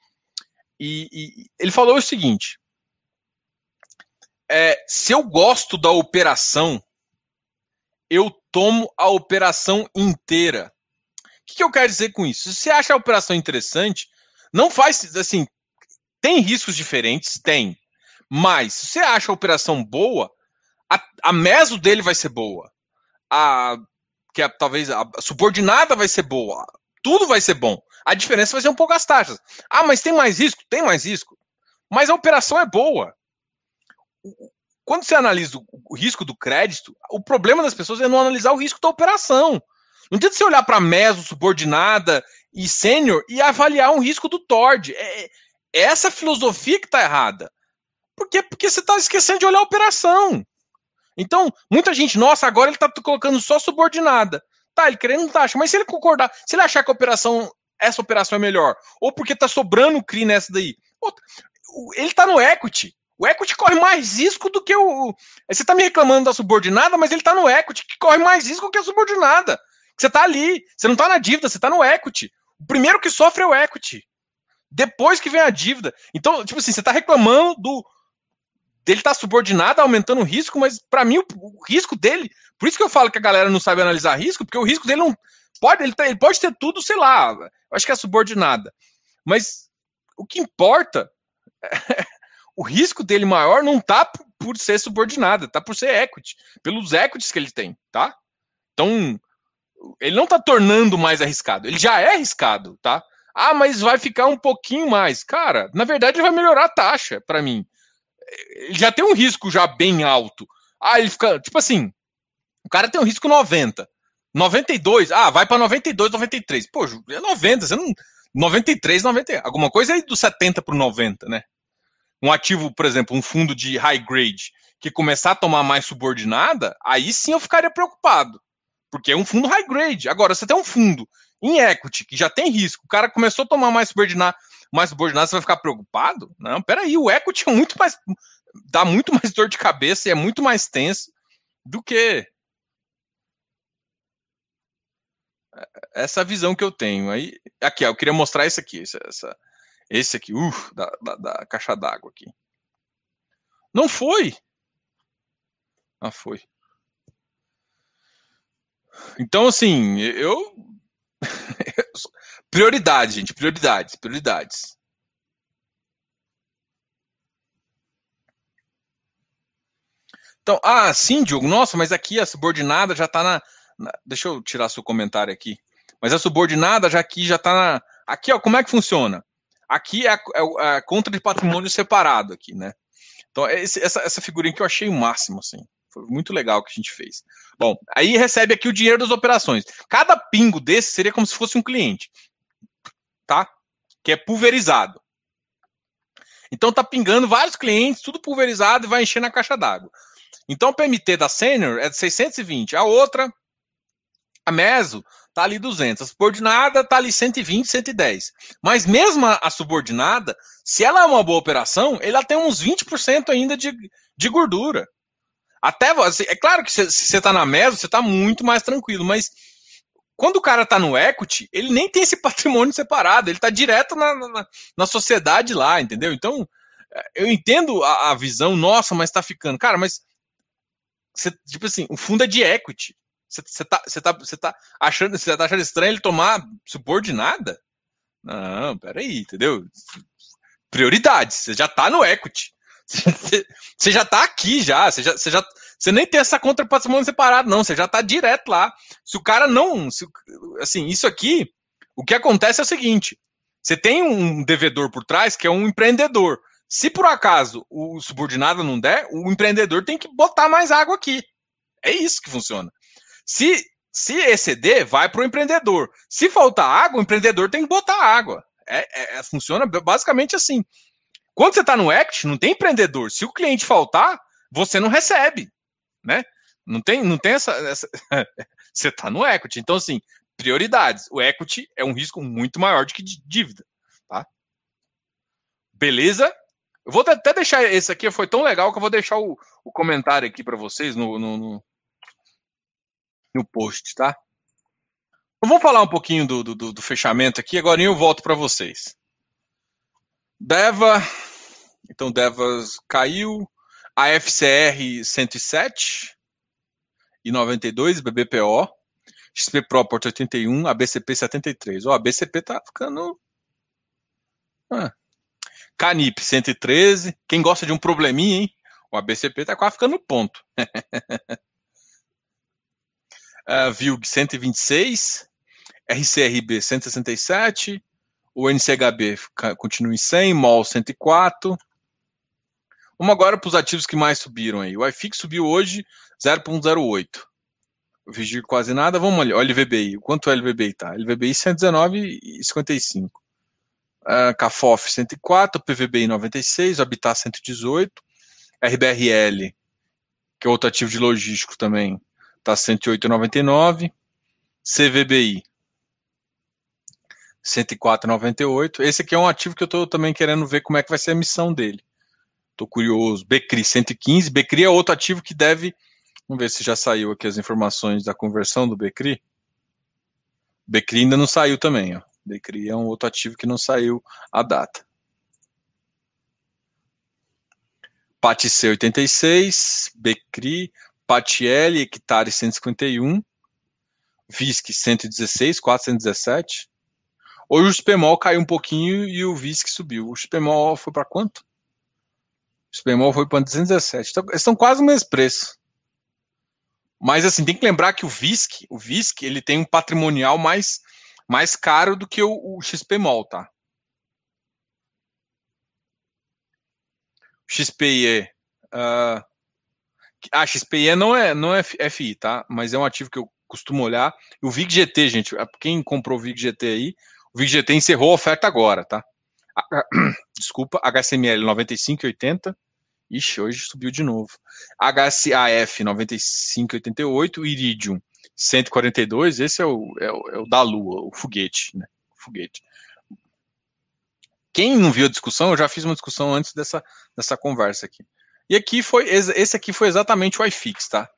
E, e, ele falou o seguinte: é, se eu gosto da operação, eu tomo a operação inteira. O que, que eu quero dizer com isso? Se você acha a operação interessante, não faz assim. Tem riscos diferentes? Tem. Mas se você acha a operação boa, a, a meso dele vai ser boa. A que é, talvez a subordinada vai ser boa. Tudo vai ser bom. A diferença vai ser um pouco as taxas. Ah, mas tem mais risco? Tem mais risco. Mas a operação é boa. Quando você analisa o risco do crédito, o problema das pessoas é não analisar o risco da operação. Não adianta você olhar para meso, subordinada e sênior e avaliar um risco do TORD. É, é essa filosofia que está errada. Por quê? Porque você está esquecendo de olhar a operação. Então, muita gente, nossa, agora ele está colocando só subordinada. Tá, ele querendo taxa, mas se ele concordar, se ele achar que a operação, essa operação é melhor, ou porque está sobrando o CRI nessa daí, ele está no equity. O equity corre mais risco do que o. Você está me reclamando da subordinada, mas ele está no equity, que corre mais risco que a subordinada. Você está ali, você não está na dívida, você está no equity. O primeiro que sofre é o equity. Depois que vem a dívida. Então, tipo assim, você está reclamando do dele estar tá subordinado, aumentando o risco, mas para mim o, o, risco dele, por isso que eu falo que a galera não sabe analisar risco, porque o risco dele não pode, ele, tá, ele pode ter tudo, sei lá, eu acho que é subordinada. Mas o que importa o risco dele maior não tá por, por ser subordinada, tá por ser equity, pelos equities que ele tem, tá? Então, ele não está tornando mais arriscado, ele já é arriscado, tá? Ah, mas vai ficar um pouquinho mais. Cara, na verdade ele vai melhorar a taxa para mim. Ele já tem um risco já bem alto. Ah, ele fica, tipo assim, o cara tem um risco 90. 92, ah, vai para 92, 93. Pô, é 90, você não 93, 90, alguma coisa aí do 70 para 90, né? Um ativo, por exemplo, um fundo de high grade que começar a tomar mais subordinada, aí sim eu ficaria preocupado porque é um fundo high grade. Agora, você tem um fundo em equity que já tem risco, o cara começou a tomar mais subordinado, mais subordinado, você vai ficar preocupado? Não, peraí, o equity é muito mais. dá muito mais dor de cabeça e é muito mais tenso do que. Essa visão que eu tenho. Aí, aqui, eu queria mostrar esse aqui, essa, esse aqui, uh, da, da, da caixa d'água aqui. Não foi. Ah, foi. Então, assim, eu. prioridades, gente, prioridades, prioridades. Então, ah, sim, Diogo, nossa, mas aqui a subordinada já está na, na, Deixa eu tirar seu comentário aqui. Mas a subordinada já aqui já está na. Aqui, ó, como é que funciona? Aqui é a, é a conta de patrimônio separado aqui, né? Então, esse, essa, essa figurinha que eu achei o máximo, assim. Foi muito legal que a gente fez. Bom, aí recebe aqui o dinheiro das operações. Cada pingo desse seria como se fosse um cliente, tá? Que é pulverizado. Então tá pingando vários clientes, tudo pulverizado e vai encher na caixa d'água. Então o PMT da Senior é de 620, a outra, a Meso, tá ali 200, a subordinada tá ali 120, 110. Mas mesmo a subordinada, se ela é uma boa operação, ela tem uns 20% ainda de, de gordura. Até você, é claro que se, você está na mesa, você está muito mais tranquilo, mas quando o cara está no equity, ele nem tem esse patrimônio separado, ele está direto na, na, na, sociedade lá, entendeu? Então, é, eu entendo a, a visão, nossa, mas está ficando. Cara, mas tipo assim, o fundo é de equity. Você tá, você tá, você tá achando, você tá achando estranho ele tomar subordinada? Não, peraí, entendeu? Prioridades, você já tá no equity. Você já tá aqui já, você já, você já, você nem tem essa conta patrimônio separado, não, você já tá direto lá. Se o cara não, se, assim, isso aqui, o que acontece é o seguinte, você tem um devedor por trás que é um empreendedor. Se por acaso o subordinado não der, o empreendedor tem que botar mais água aqui. É isso que funciona. Se, se exceder, vai para o empreendedor. Se faltar água, o empreendedor tem que botar água. É, é, é funciona basicamente assim. Quando você está no Act, não tem empreendedor. Se o cliente faltar, você não recebe, né? Não tem, não tem essa. essa... você está no equity. Então, assim, prioridades. O equity é um risco muito maior do que dívida, tá? Beleza? Eu vou até deixar esse aqui, foi tão legal que eu vou deixar o, o comentário aqui para vocês no, no, no, no post, tá? Eu vou falar um pouquinho do, do, do fechamento aqui, agora eu volto para vocês. Deva, então Devas caiu, a FCR 107 e 92, BBPO, XP Pro Porto 81, a BCP 73. Ó, a tá ficando. Ah. Canip 113. Quem gosta de um probleminha, hein? O ABCP tá quase ficando ponto. uh, VILG 126, RCRB 167, o NCHB continua em 100, MOL 104. Vamos agora para os ativos que mais subiram aí. O iFix subiu hoje 0,08. O Vigir quase nada. Vamos olhar. O LVBI. Quanto o LVBI está? LVBI 119,55. Uh, CAFOF 104, PVBI 96, Habitat 118, RBRL, que é outro ativo de logístico também, está 108,99. CVBI 104,98. Esse aqui é um ativo que eu estou também querendo ver como é que vai ser a missão dele. Estou curioso. Becri 115. Becri é outro ativo que deve. Vamos ver se já saiu aqui as informações da conversão do Becri. Becri ainda não saiu também. Ó. Becri é um outro ativo que não saiu a data. PATC 86, Becri, PATL, hectare 151, VISC 116, 417. Hoje o SPMOL caiu um pouquinho e o VISC subiu. O SPMOL foi para quanto? O foi para 217. Então, estão quase o mesmo preço. Mas assim, tem que lembrar que o VISC, o VISC, ele tem um patrimonial mais, mais caro do que o, o XPMOL, tá? XPE. Uh, ah, XPE não é, não é FI, tá? Mas é um ativo que eu costumo olhar. O VIG-GT, gente, quem comprou o VIG-GT aí, o VIG-GT encerrou a oferta agora, tá? Desculpa, HCML 95,80. Ixi, hoje subiu de novo. HCAF 95,88. Iridium 142. Esse é o, é o, é o da Lua, o foguete, né? O foguete. Quem não viu a discussão, eu já fiz uma discussão antes dessa, dessa conversa aqui. E aqui foi, esse aqui foi exatamente o iFix, tá?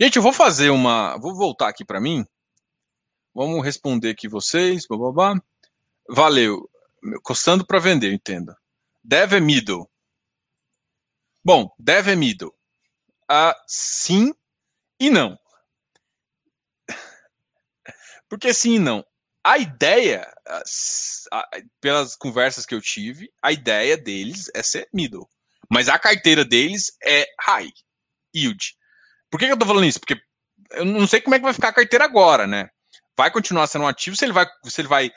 Gente, eu vou fazer uma, vou voltar aqui para mim. Vamos responder aqui vocês, blá. Valeu. Custando para vender, entenda. Dev é middle. Bom, dev é middle. Ah, sim e não. Porque sim e não. A ideia, pelas conversas que eu tive, a ideia deles é ser middle. Mas a carteira deles é high yield. Por que, que eu tô falando isso? Porque eu não sei como é que vai ficar a carteira agora, né? Vai continuar sendo um ativo se ele vai, se ele vai,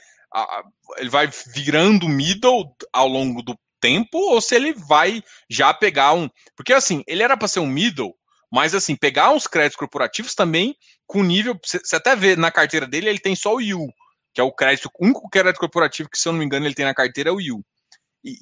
ele vai virando middle ao longo do tempo ou se ele vai já pegar um. Porque assim, ele era para ser um middle, mas assim, pegar uns créditos corporativos também com nível. Você até vê na carteira dele, ele tem só o YU que é o crédito, único crédito corporativo que, se eu não me engano, ele tem na carteira é o YU. E,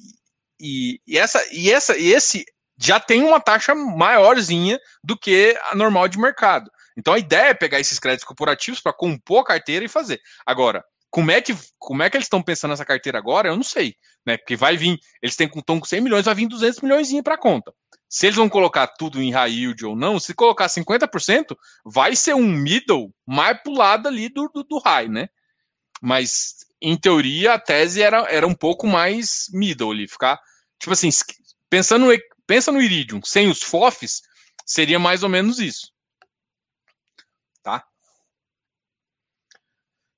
e, e, essa, e, essa, e esse já tem uma taxa maiorzinha do que a normal de mercado. Então a ideia é pegar esses créditos corporativos para compor a carteira e fazer. Agora, como é que, como é que eles estão pensando nessa carteira agora? Eu não sei, né? Porque vai vir, eles têm estão com 100 milhões, vai vir 200 milhões para conta. Se eles vão colocar tudo em high yield ou não, se colocar 50%, vai ser um middle mais pro lado ali do, do, do high, né? Mas, em teoria, a tese era, era um pouco mais middle ali, ficar, tipo assim, pensando, pensa no Iridium, sem os FOFs, seria mais ou menos isso. Tá?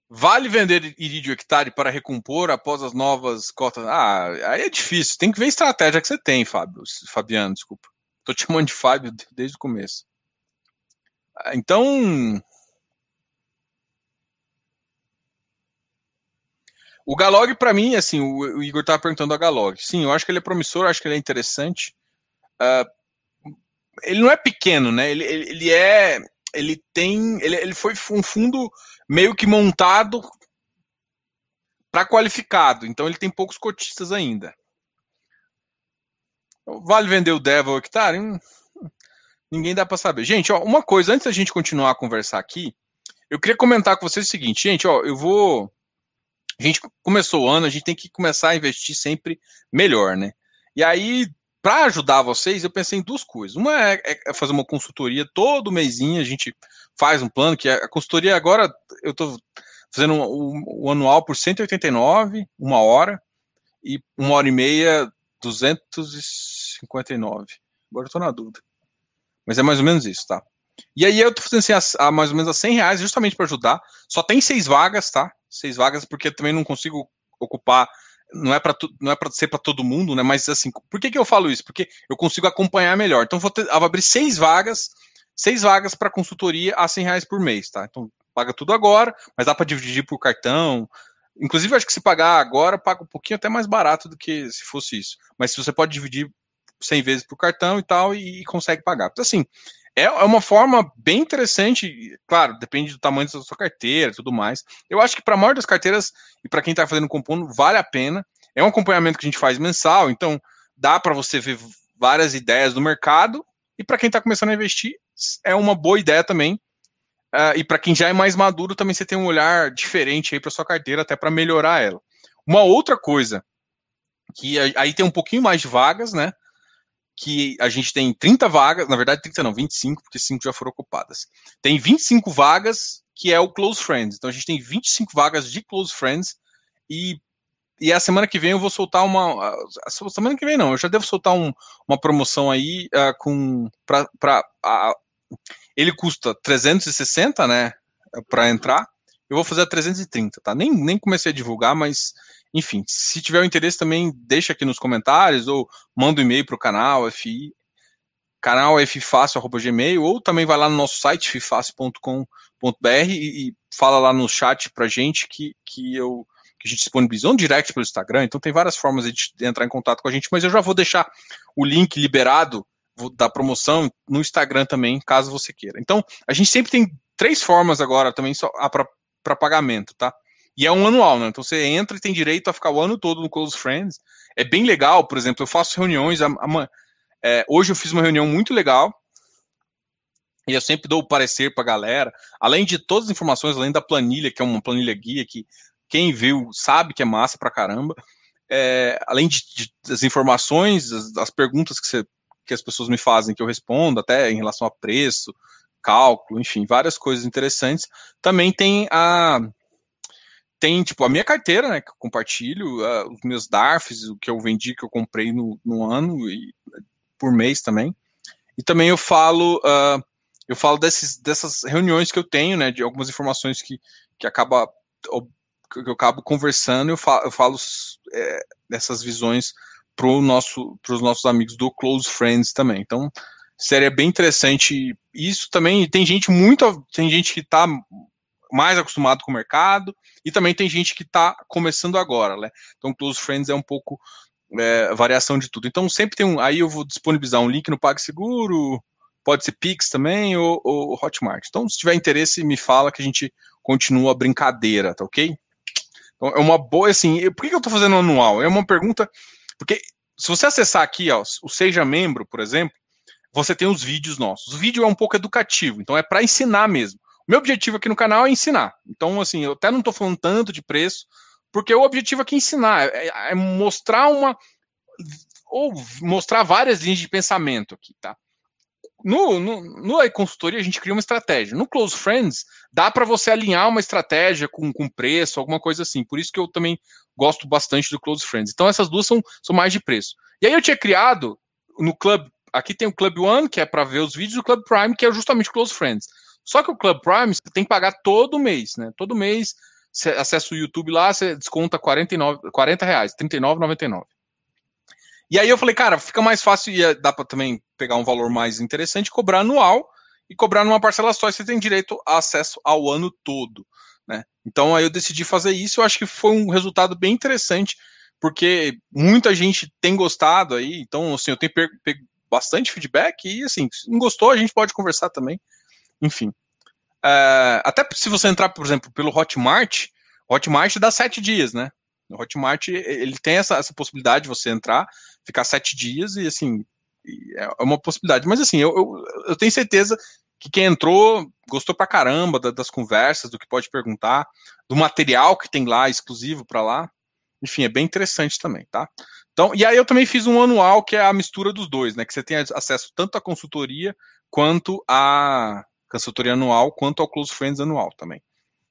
Vale vender irídio hectare para recompor após as novas cotas? Ah, aí é difícil. Tem que ver a estratégia que você tem, Fábio. Fabiano, desculpa. Tô te chamando de Fábio desde o começo. Ah, então, O Galog, para mim, assim, o, Igor estava perguntando a Galog. Sim, eu acho que ele é promissor, acho que ele é interessante. Uh, ele não é pequeno, né? Ele, ele, ele é. Ele tem. Ele, ele foi um fundo meio que montado para qualificado. Então ele tem poucos cotistas ainda. Vale vender o Devil Hectare? Hum, ninguém dá para saber. Gente, ó, uma coisa, antes da gente continuar a conversar aqui, eu queria comentar com vocês o seguinte, gente, ó, eu vou a gente começou o ano, a gente tem que começar a investir sempre melhor, né? E aí, para ajudar vocês, eu pensei em duas coisas. Uma é, é, fazer uma consultoria todo mêsinho, a gente faz um plano, que é, a consultoria agora, eu estou fazendo o um, um, anual por 189, uma hora, e uma hora e meia, 259. Agora eu tô na dúvida. Mas é mais ou menos isso, tá? E aí eu tô fazendo assim, a, a mais ou menos a 100 reais, justamente para ajudar. Só tem seis vagas, tá? seis vagas, porque também não consigo ocupar. Não é para não é para ser para todo mundo, né? Mas assim, por que, que eu falo isso? Porque eu consigo acompanhar melhor. Então vou, ter, vou abrir seis vagas, seis vagas para consultoria a 100 reais por mês, tá? Então paga tudo agora, mas dá para dividir por cartão. Inclusive, acho que se pagar agora, paga um pouquinho até mais barato do que se fosse isso. Mas se você pode dividir 100 vezes por cartão e tal, e, e consegue pagar. Então, assim, é, é uma forma bem interessante, claro, depende do tamanho da sua carteira e tudo mais. Eu acho que para a maioria das carteiras e para quem está fazendo compondo, vale a pena. É um acompanhamento que a gente faz mensal, então dá para você ver várias ideias do mercado. E para quem está começando a investir, é uma boa ideia também. Uh, e para quem já é mais maduro, também você tem um olhar diferente aí para sua carteira, até para melhorar ela. Uma outra coisa, que aí tem um pouquinho mais de vagas, né? que a gente tem 30 vagas, na verdade 30 não, 25, porque 5 já foram ocupadas. Tem 25 vagas que é o Close Friends. Então a gente tem 25 vagas de Close Friends e, e a semana que vem eu vou soltar uma. A semana que vem não, eu já devo soltar um, uma promoção aí uh, com. Uh, ele custa 360, né? Para entrar. Eu vou fazer a 330, tá? Nem, nem comecei a divulgar, mas enfim, se tiver o interesse também, deixa aqui nos comentários ou manda um e-mail para o canal FI, canal ffácil.gmail ou também vai lá no nosso site fifácil.com.br e, e fala lá no chat para gente que, que eu que a gente disponibilizou um direct pelo Instagram, então tem várias formas de entrar em contato com a gente, mas eu já vou deixar o link liberado da promoção no Instagram também, caso você queira. Então, a gente sempre tem três formas agora também só ah, para pagamento, tá? E é um anual, né? Então você entra e tem direito a ficar o ano todo no Close Friends. É bem legal, por exemplo, eu faço reuniões. A, a, é, hoje eu fiz uma reunião muito legal. E eu sempre dou o parecer para a galera. Além de todas as informações, além da planilha, que é uma planilha guia que quem viu sabe que é massa pra caramba. É, além de, de, das informações, as, as perguntas que, você, que as pessoas me fazem, que eu respondo, até em relação a preço, cálculo, enfim, várias coisas interessantes. Também tem a tem, tipo, a minha carteira, né, que eu compartilho, os meus DARFs, o que eu vendi, que eu comprei no, no ano e por mês também. E também eu falo, uh, eu falo desses, dessas reuniões que eu tenho, né, de algumas informações que, que acaba que eu acabo conversando, eu falo, eu falo é, dessas visões para nosso, os nossos amigos do Close Friends também. Então, seria bem interessante isso também. Tem gente muito, tem gente que está mais acostumado com o mercado, e também tem gente que está começando agora, né? Então, Close Friends é um pouco é, variação de tudo. Então, sempre tem um. Aí eu vou disponibilizar um link no PagSeguro, pode ser Pix também, ou, ou Hotmart. Então, se tiver interesse, me fala que a gente continua a brincadeira, tá ok? Então, é uma boa, assim, por que eu estou fazendo anual? É uma pergunta, porque se você acessar aqui, ó, o Seja Membro, por exemplo, você tem os vídeos nossos. O vídeo é um pouco educativo, então é para ensinar mesmo. Meu objetivo aqui no canal é ensinar. Então, assim, eu até não estou falando tanto de preço, porque o objetivo aqui é ensinar, é, é mostrar uma. ou mostrar várias linhas de pensamento aqui, tá? No, no, no consultoria a gente cria uma estratégia. No Close Friends, dá para você alinhar uma estratégia com, com preço, alguma coisa assim. Por isso que eu também gosto bastante do Close Friends. Então essas duas são, são mais de preço. E aí eu tinha criado no Club aqui tem o Club One, que é para ver os vídeos, e o Club Prime, que é justamente Close Friends. Só que o Club Prime você tem que pagar todo mês, né? Todo mês você acessa o YouTube lá, você desconta 49, 40 reais, R$39,99. E aí eu falei, cara, fica mais fácil e dá para também pegar um valor mais interessante, cobrar anual e cobrar numa parcela só, e você tem direito a acesso ao ano todo. Né? Então aí eu decidi fazer isso, eu acho que foi um resultado bem interessante, porque muita gente tem gostado aí, então assim, eu tenho pego, pego bastante feedback e assim, se não gostou, a gente pode conversar também. Enfim. Uh, até se você entrar, por exemplo, pelo Hotmart, Hotmart dá sete dias, né? O Hotmart ele tem essa, essa possibilidade de você entrar, ficar sete dias e assim é uma possibilidade. Mas assim, eu, eu, eu tenho certeza que quem entrou gostou pra caramba da, das conversas, do que pode perguntar, do material que tem lá exclusivo para lá. Enfim, é bem interessante também, tá? Então, e aí eu também fiz um anual que é a mistura dos dois, né? Que você tem acesso tanto à consultoria quanto à consultoria anual, quanto ao Close Friends anual também.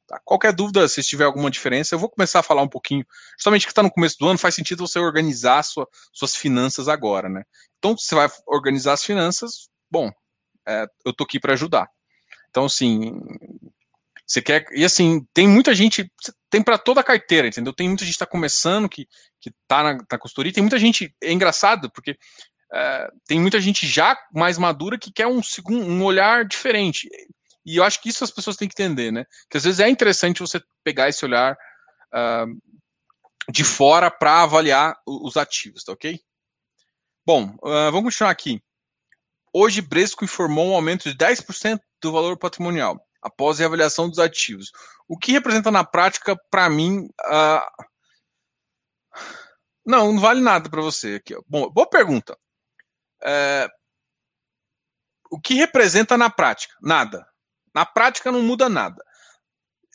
Tá? Qualquer dúvida, se tiver alguma diferença, eu vou começar a falar um pouquinho. Justamente que está no começo do ano, faz sentido você organizar sua, suas finanças agora, né? Então, você vai organizar as finanças, bom, é, eu tô aqui para ajudar. Então, assim, você quer. E assim, tem muita gente, tem para toda a carteira, entendeu? Tem muita gente que está começando, que, que tá na, na consultoria, tem muita gente. É engraçado, porque é, tem muita gente já mais madura que quer um, um olhar diferente. E eu acho que isso as pessoas têm que entender, né? Que às vezes é interessante você pegar esse olhar uh, de fora para avaliar os ativos, tá ok? Bom, uh, vamos continuar aqui. Hoje, Bresco informou um aumento de 10% do valor patrimonial após a reavaliação dos ativos. O que representa na prática, para mim, uh... não, não vale nada para você aqui. Bom, boa pergunta. É... O que representa na prática? Nada. Na prática não muda nada.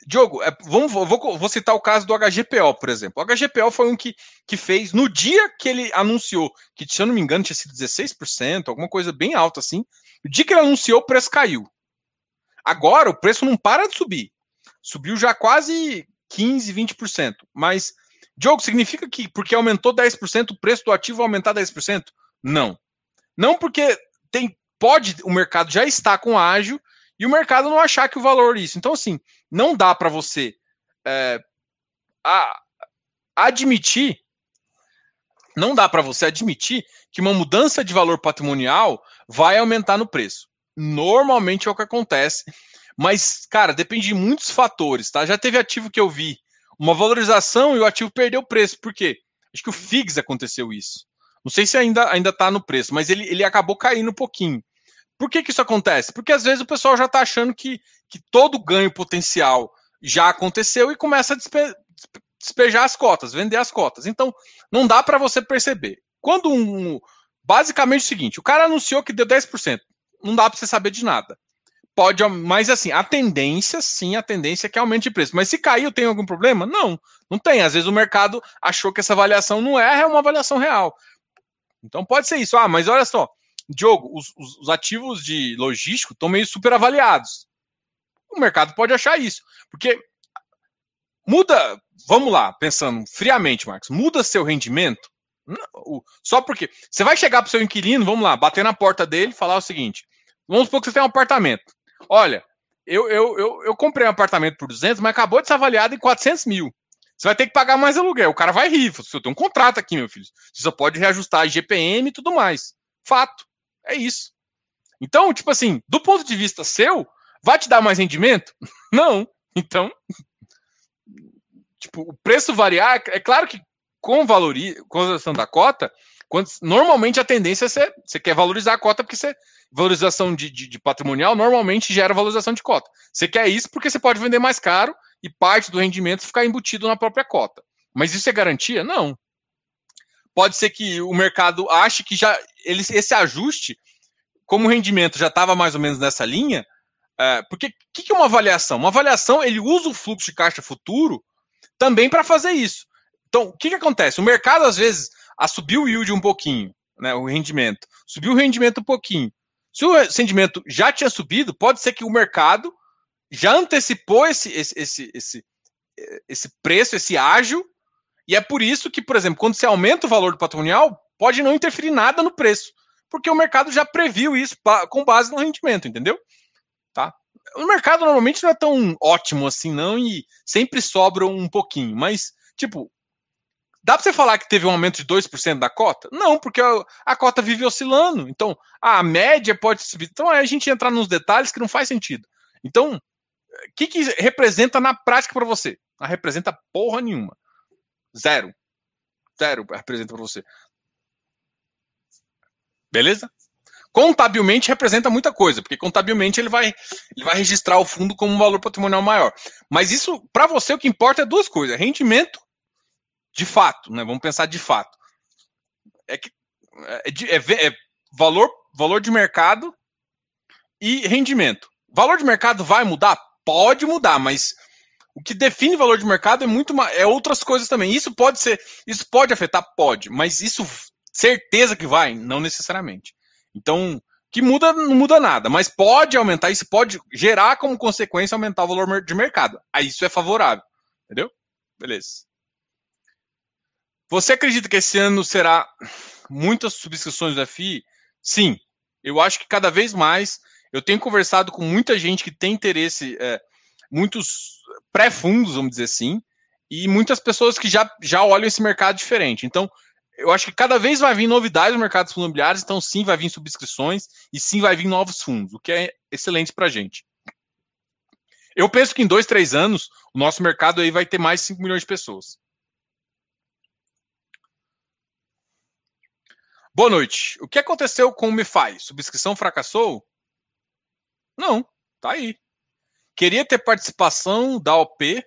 Diogo, é, vamos, vou, vou, citar o caso do HGPO, por exemplo. O HGPO foi um que, que fez, no dia que ele anunciou, que se eu não me engano tinha sido 16%, alguma coisa bem alta assim, no dia que ele anunciou, o preço caiu. Agora o preço não para de subir. Subiu já quase 15, 20%. Mas, Diogo, significa que porque aumentou 10%, o preço do ativo vai aumentar 10%? Não. Não porque tem, pode, o mercado já está com ágil e o mercado não achar que o valor é isso. Então, assim, não dá para você é, a, admitir, não dá para você admitir que uma mudança de valor patrimonial vai aumentar no preço. Normalmente é o que acontece, mas, cara, depende de muitos fatores, tá? Já teve ativo que eu vi uma valorização e o ativo perdeu o preço. Por quê? Acho que o FIGS aconteceu isso. Não sei se ainda ainda está no preço, mas ele, ele acabou caindo um pouquinho. Por que, que isso acontece? Porque às vezes o pessoal já está achando que, que todo ganho potencial já aconteceu e começa a despe despejar as cotas, vender as cotas. Então, não dá para você perceber. Quando um. Basicamente é o seguinte: o cara anunciou que deu 10%. Não dá para você saber de nada. Pode, mas assim, a tendência, sim, a tendência é que aumente de preço. Mas se caiu, tem algum problema? Não, não tem. Às vezes o mercado achou que essa avaliação não é, é uma avaliação real. Então pode ser isso. Ah, mas olha só, Diogo, os, os, os ativos de logístico estão meio super avaliados. O mercado pode achar isso. Porque muda, vamos lá, pensando friamente, Marcos, muda seu rendimento? Só porque você vai chegar para o seu inquilino, vamos lá, bater na porta dele falar o seguinte: vamos supor que você tem um apartamento. Olha, eu, eu, eu, eu comprei um apartamento por 200, mas acabou de ser avaliado em 400 mil. Você vai ter que pagar mais aluguel. O cara vai rir. Você tem um contrato aqui, meu filho. Você só pode reajustar a GPM e tudo mais. Fato. É isso. Então, tipo assim, do ponto de vista seu, vai te dar mais rendimento? Não. Então, tipo, o preço variar, é claro que com valorização da cota, quando, normalmente a tendência é você, você quer valorizar a cota porque você, valorização de, de, de, patrimonial normalmente gera valorização de cota. Você quer isso porque você pode vender mais caro e parte do rendimento ficar embutido na própria cota. Mas isso é garantia? Não pode ser que o mercado ache que já ele, esse ajuste, como o rendimento já estava mais ou menos nessa linha, é, porque o que, que é uma avaliação? Uma avaliação ele usa o fluxo de caixa futuro também para fazer isso. Então, o que, que acontece? O mercado, às vezes, subiu o yield um pouquinho, né, o rendimento, subiu o rendimento um pouquinho. Se o rendimento já tinha subido, pode ser que o mercado já antecipou esse, esse, esse, esse, esse preço, esse ágio, e é por isso que, por exemplo, quando você aumenta o valor do patrimonial, pode não interferir nada no preço. porque o mercado já previu isso com base no rendimento, entendeu? Tá? O mercado normalmente não é tão ótimo assim, não, e sempre sobra um pouquinho, mas, tipo, Dá para você falar que teve um aumento de 2% da cota? Não, porque a, a, cota vive oscilando. Então, a média pode subir. Então, aí a gente entra nos detalhes que não faz sentido. Então, o que, que representa na prática para você? Não representa porra nenhuma. Zero. Zero representa para você. Beleza? Contabilmente representa muita coisa, porque contabilmente ele vai, ele vai registrar o fundo como um valor patrimonial maior. Mas isso, para você, o que importa é duas coisas: rendimento de fato, né? Vamos pensar de fato. É que é, é, é valor, valor de mercado e rendimento. Valor de mercado vai mudar? Pode mudar, mas o que define valor de mercado é muito é outras coisas também. Isso pode ser, isso pode afetar, pode, mas isso certeza que vai, não necessariamente. Então, que muda não muda nada, mas pode aumentar, isso pode gerar como consequência aumentar o valor de mercado. Aí isso é favorável, entendeu? Beleza. Você acredita que esse ano será muitas subscrições do FI? Sim, eu acho que cada vez mais. Eu tenho conversado com muita gente que tem interesse, é, muitos pré-fundos, vamos dizer assim, e muitas pessoas que já, já olham esse mercado diferente. Então, eu acho que cada vez vai vir novidades no mercado dos fundos imobiliários, então sim, vai vir subscrições e sim vai vir novos fundos, o que é excelente para a gente. Eu penso que em dois, três anos, o nosso mercado aí vai ter mais de 5 milhões de pessoas. Boa noite. O que aconteceu com o MiFi? Subscrição fracassou? Não, tá aí. Queria ter participação da OP.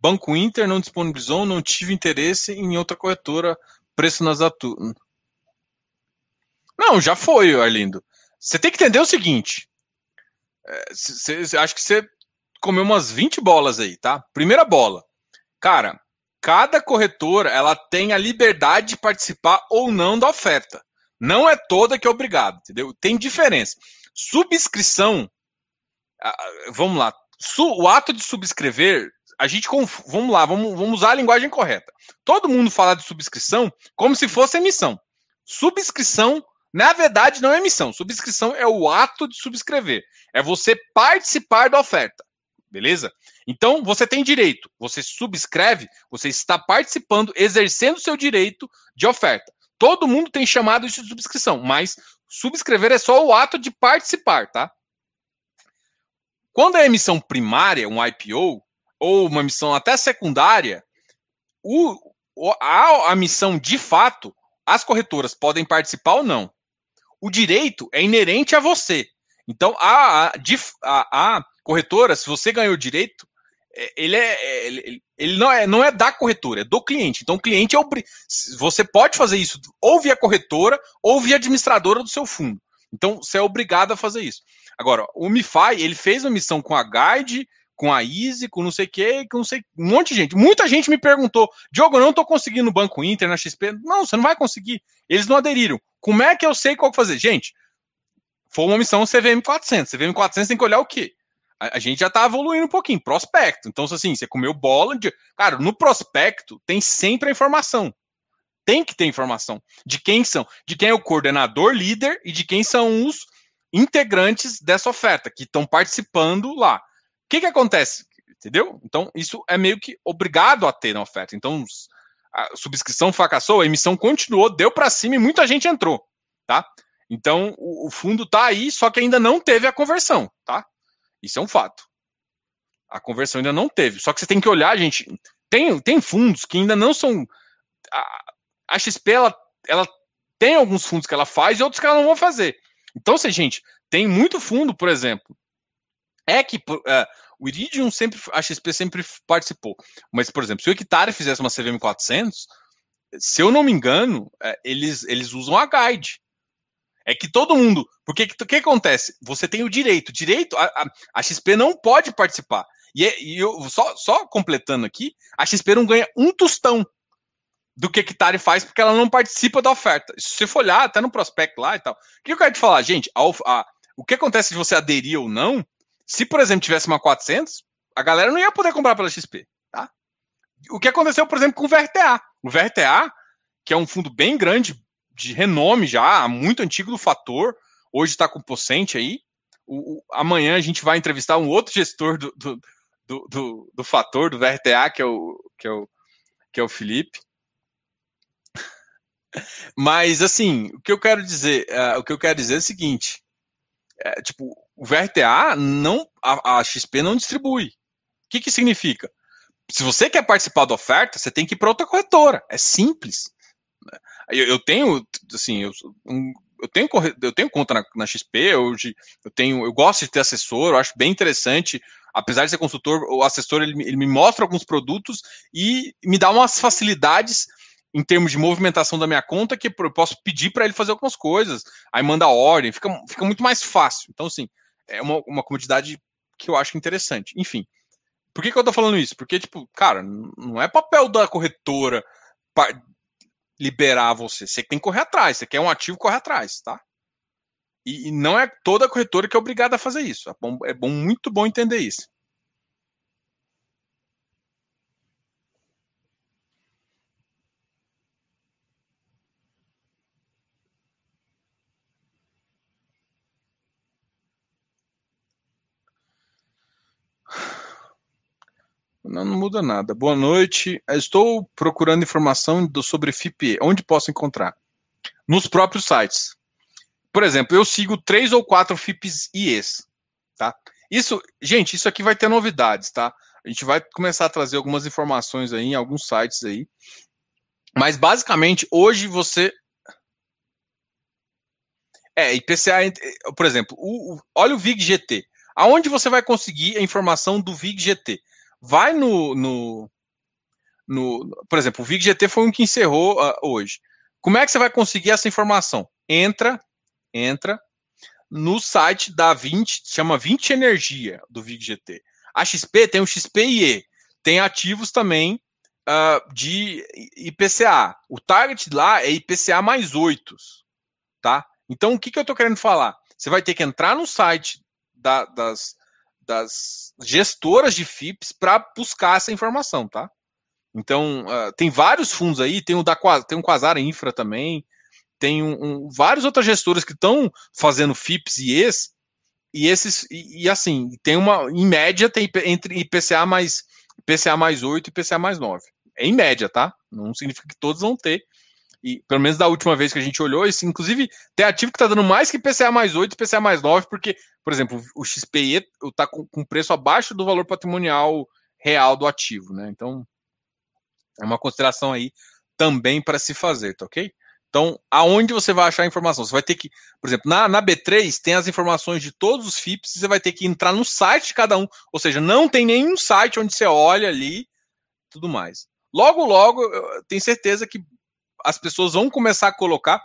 Banco Inter não disponibilizou, não tive interesse em outra corretora. Preço nas atu... Não, já foi, Arlindo. Você tem que entender o seguinte. É, cê, cê, acho que você comeu umas 20 bolas aí, tá? Primeira bola. Cara, cada corretora ela tem a liberdade de participar ou não da oferta. Não é toda que é obrigado, entendeu? Tem diferença. Subscrição, vamos lá, o ato de subscrever, a gente, vamos lá, vamos, vamos usar a linguagem correta. Todo mundo fala de subscrição como se fosse emissão. Subscrição, na verdade, não é emissão. Subscrição é o ato de subscrever. É você participar da oferta. Beleza? Então, você tem direito, você subscreve, você está participando, exercendo seu direito de oferta. Todo mundo tem chamado isso de subscrição, mas subscrever é só o ato de participar, tá? Quando é emissão primária, um IPO, ou uma emissão até secundária, o, a, a missão de fato, as corretoras podem participar ou não. O direito é inerente a você. Então, a, a, a, corretora, se você ganhou o direito, é, ele é, é ele, ele, não é não é da corretora, é do cliente. Então o cliente é obri... você pode fazer isso ou via corretora ou via administradora do seu fundo. Então você é obrigado a fazer isso. Agora, o MiFi, ele fez uma missão com a Guide, com a Easy, com não sei o que, com não sei, um monte de gente. Muita gente me perguntou, Diogo, eu não estou conseguindo no Banco Inter, na XP. Não, você não vai conseguir. Eles não aderiram. Como é que eu sei qual fazer? Gente, foi uma missão CVM 400. CVM 400 tem que olhar o quê? a, gente já tá evoluindo um pouquinho. Prospecto. Então, assim, você comeu bola. De... Cara, no prospecto tem sempre a informação. Tem que ter informação de quem são, de quem é o coordenador líder e de quem são os integrantes dessa oferta que estão participando lá. O que, que acontece? Entendeu? Então, isso é meio que obrigado a ter na oferta. Então, a subscrição fracassou, a emissão continuou, deu para cima e muita gente entrou, tá? Então, o, o fundo tá aí, só que ainda não teve a conversão, tá? Isso é um fato. A conversão ainda não teve. Só que você tem que olhar, gente. Tem, tem fundos que ainda não são. A, a XP, ela, ela tem alguns fundos que ela faz e outros que ela não vai fazer. Então, se gente tem muito fundo, por exemplo, é que uh, o Iridium sempre, a XP sempre participou. Mas, por exemplo, se o Hectare fizesse uma CVM 400, se eu não me engano, uh, eles, eles usam a Guide. É que todo mundo. Porque o que, que, acontece? Você tem o direito. Direito, a, a, a XP não pode participar. E, é, e, eu só, só completando aqui, a XP não ganha um tostão do que a Hectare faz porque ela não participa da oferta. Se você for olhar até no prospecto lá e tal. O que eu quero te falar, gente? A, o que acontece se você aderir ou não? Se, por exemplo, tivesse uma 400, a galera não ia poder comprar pela XP, tá? O que aconteceu, por exemplo, com o VRTA. O VRTA, que é um fundo bem grande, de renome já, muito antigo do Fator, hoje está com Pocente aí. O, o, amanhã a gente vai entrevistar um outro gestor do, do, do, do, do Fator, do VRTA, que é o, que é o, que é o Felipe. Mas assim, o que eu quero dizer, uh, o que eu quero dizer é o seguinte: é, tipo, o VRTA não, a, a, XP não distribui. O que que significa? Se você quer participar da oferta, você tem que ir para outra corretora. É simples. Eu, eu tenho, assim, eu, um, eu tenho, eu tenho conta na, na XP, hoje eu tenho, eu gosto de ter assessor, eu acho bem interessante. Apesar de ser consultor, o assessor ele, ele me mostra alguns produtos e me dá umas facilidades em termos de movimentação da minha conta que eu posso pedir para ele fazer algumas coisas, aí manda ordem, fica, fica muito mais fácil. Então, assim, é uma, uma comodidade que eu acho interessante. Enfim, por que, que eu tô falando isso? Porque, tipo, cara, não é papel da corretora liberar você. Você tem que correr atrás. Você quer um ativo, corre atrás, tá? E, e não é toda corretora que é obrigada a fazer isso. É bom, é bom muito bom entender isso. Não, não, muda nada. Boa noite. Estou procurando informação do, sobre FIPE. Onde posso encontrar? Nos próprios sites. Por exemplo, eu sigo três ou quatro FIPs IEs. Tá? Isso, gente, isso aqui vai ter novidades, tá? A gente vai começar a trazer algumas informações aí em alguns sites aí. Mas basicamente, hoje você. É, IPCA, por exemplo, o, o, olha o VIG GT. Aonde você vai conseguir a informação do VIG GT? Vai no, no, no, por exemplo, o VIG GT foi um que encerrou uh, hoje. Como é que você vai conseguir essa informação? Entra, entra no site da 20, chama 20 Energia do VIG GT. A XP tem o XPIE, tem ativos também uh, de IPCA. O target lá é IPCA mais 8, tá? Então, o que, que eu estou querendo falar? Você vai ter que entrar no site da, das, das gestoras de FIPS para buscar essa informação, tá? Então, uh, tem vários fundos aí, tem o da tem um Quasar Infra também, tem um, um, vários outras gestoras que estão fazendo FIPS e ES, e esses, e, e, assim, tem uma, em média, tem entre IPCA mais IPCA mais 8 e IPCA mais 9. É em média, tá? Não significa que todos vão ter. E pelo menos da última vez que a gente olhou, esse, inclusive, tem ativo que está dando mais que IPCA mais 8 e IPCA mais 9, porque por exemplo, o XPE está com, com preço abaixo do valor patrimonial real do ativo, né? Então, é uma consideração aí também para se fazer, tá ok? Então, aonde você vai achar a informação? Você vai ter que, por exemplo, na, na B3 tem as informações de todos os FIPS, você vai ter que entrar no site de cada um, ou seja, não tem nenhum site onde você olha ali, tudo mais. Logo, logo, eu tenho certeza que as pessoas vão começar a colocar,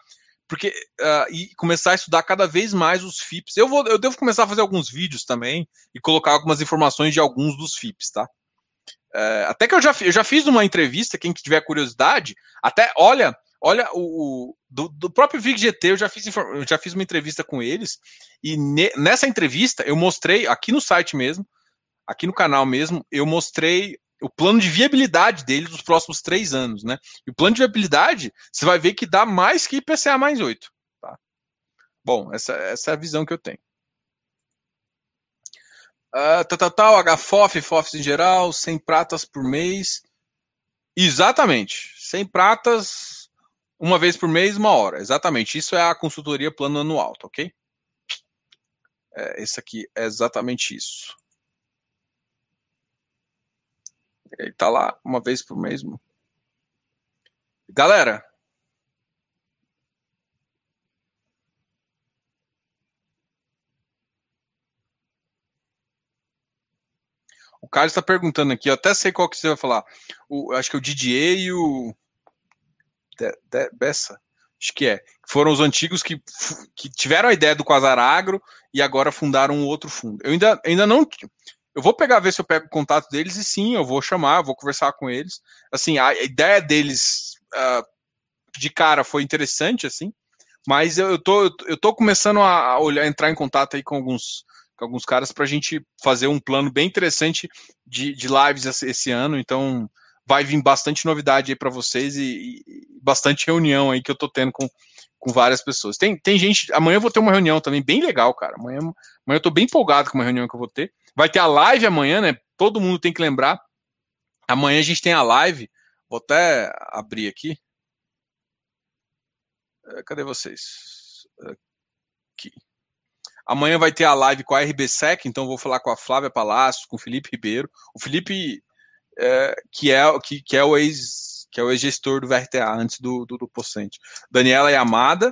porque uh, e começar a estudar cada vez mais os FIPS. Eu vou, eu devo começar a fazer alguns vídeos também e colocar algumas informações de alguns dos FIPS, tá? Uh, até que eu já, eu já fiz uma entrevista, quem tiver curiosidade, até olha, olha o, o do, do, próprio VIG-GT, eu já fiz eu já fiz uma entrevista com eles e ne, nessa entrevista eu mostrei aqui no site mesmo, aqui no canal mesmo, eu mostrei o plano de viabilidade dele dos próximos três anos, né? E o plano de viabilidade, você vai ver que dá mais que IPCA mais 8. Tá? Bom, essa, essa é a visão que eu tenho. Uh, tal, HFOF, FOFs em geral, 100 pratas por mês. Exatamente. 100 pratas, uma vez por mês, uma hora. Exatamente. Isso é a consultoria plano anual, tá ok? É, esse aqui é exatamente isso. Ele tá lá uma vez por mês. Galera. O Carlos está perguntando aqui, eu até sei qual que você vai falar. O, acho que é o Didier e o. De, de, Bessa? Acho que é. Foram os antigos que, que tiveram a ideia do Quasar Agro e agora fundaram um outro fundo. Eu ainda, ainda não. Eu vou pegar, ver se eu pego o contato deles e sim, eu vou chamar, vou conversar com eles. Assim, a ideia deles uh, de cara foi interessante, assim, mas eu, tô, eu tô começando a olhar, entrar em contato aí com alguns, com alguns caras para a gente fazer um plano bem interessante de, de lives esse, ano. Então, vai vir bastante novidade aí para vocês e, e, bastante reunião aí que eu tô tendo com, com várias pessoas. Tem, tem gente. Amanhã eu vou ter uma reunião também bem legal, cara. Amanhã, amanhã eu tô bem empolgado com uma reunião que eu vou ter. Vai ter a live amanhã, né? Todo mundo tem que lembrar. Amanhã a gente tem a live. Vou até abrir aqui. É, cadê vocês? Aqui. Amanhã vai ter a live com a RBSEC, então vou falar com a Flávia Palácio, com o Felipe Ribeiro. O Felipe, é, que, é, que, que é o ex que é o ex-gestor do VRTA antes do, do, do Pocente. Daniela Yamada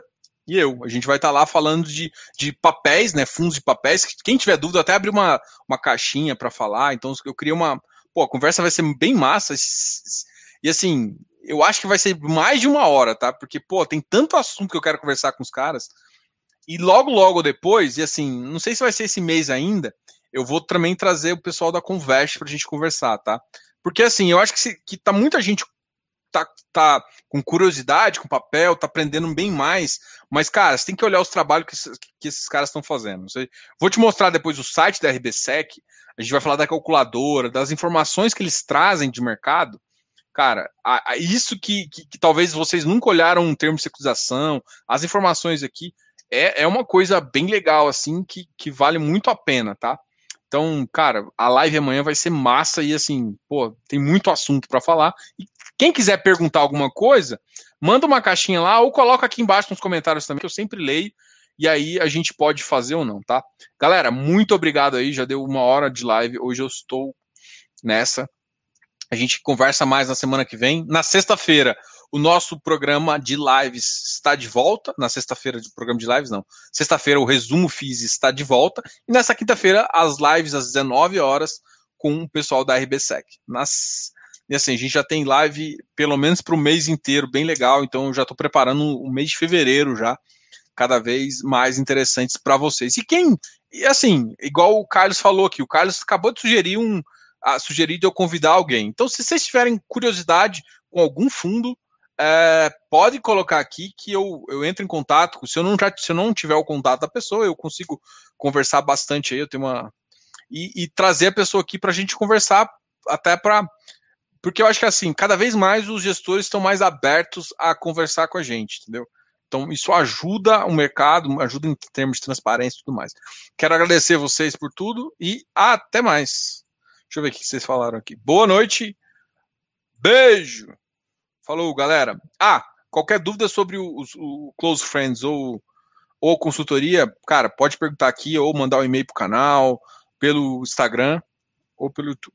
e eu. A gente vai estar tá lá falando de, de papéis, né? Fundos de papéis. Quem tiver dúvida, até abrir uma, uma caixinha para falar. Então, eu queria uma. Pô, a conversa vai ser bem massa. E assim, eu acho que vai ser mais de uma hora, tá? Porque, pô, tem tanto assunto que eu quero conversar com os caras. E logo, logo depois, e assim, não sei se vai ser esse mês ainda, eu vou também trazer o pessoal da Converse pra gente conversar, tá? Porque assim, eu acho que, se, que tá muita gente tá, tá com curiosidade, com papel, tá aprendendo bem mais. Mas, cara, você tem que olhar os trabalhos que, esses, que esses caras estão fazendo. Vou te mostrar depois o site da RBSEC. A gente vai falar da calculadora, das informações que eles trazem de mercado. Cara, a, a isso que, que, que, talvez vocês nunca olharam um termo de securização, as informações aqui, é, é uma coisa bem legal, assim, que, que vale muito a pena, tá? Então, cara, a live amanhã vai ser massa e assim, pô, tem muito assunto para falar. E quem quiser perguntar alguma coisa, manda uma caixinha lá ou coloca aqui embaixo nos comentários também, que eu sempre leio. E aí a gente pode fazer ou não, tá? Galera, muito obrigado aí. Já deu uma hora de live. Hoje eu estou nessa. A gente conversa mais na semana que vem. Na sexta-feira, o nosso programa de lives está de volta. Na sexta-feira, de programa de lives, não. Sexta-feira, o resumo FIS está de volta. E nessa quinta-feira, as lives às 19 horas com o pessoal da RBSEC. Nas... E assim, a gente já tem live pelo menos para o mês inteiro, bem legal. Então, eu já estou preparando o mês de fevereiro já, cada vez mais interessantes para vocês. E quem, e assim, igual o Carlos falou aqui, o Carlos acabou de sugerir um a sugerir de eu convidar alguém. Então, se vocês tiverem curiosidade com algum fundo, é, pode colocar aqui que eu, eu entro em contato. Se eu, não, se eu não tiver o contato da pessoa, eu consigo conversar bastante aí. Eu tenho uma. E, e trazer a pessoa aqui para a gente conversar, até para. Porque eu acho que assim, cada vez mais os gestores estão mais abertos a conversar com a gente, entendeu? Então, isso ajuda o mercado, ajuda em termos de transparência e tudo mais. Quero agradecer vocês por tudo e até mais. Deixa eu ver o que vocês falaram aqui. Boa noite. Beijo. Falou, galera. Ah, qualquer dúvida sobre o, o Close Friends ou, ou consultoria, cara, pode perguntar aqui ou mandar um e-mail pro canal, pelo Instagram ou pelo YouTube.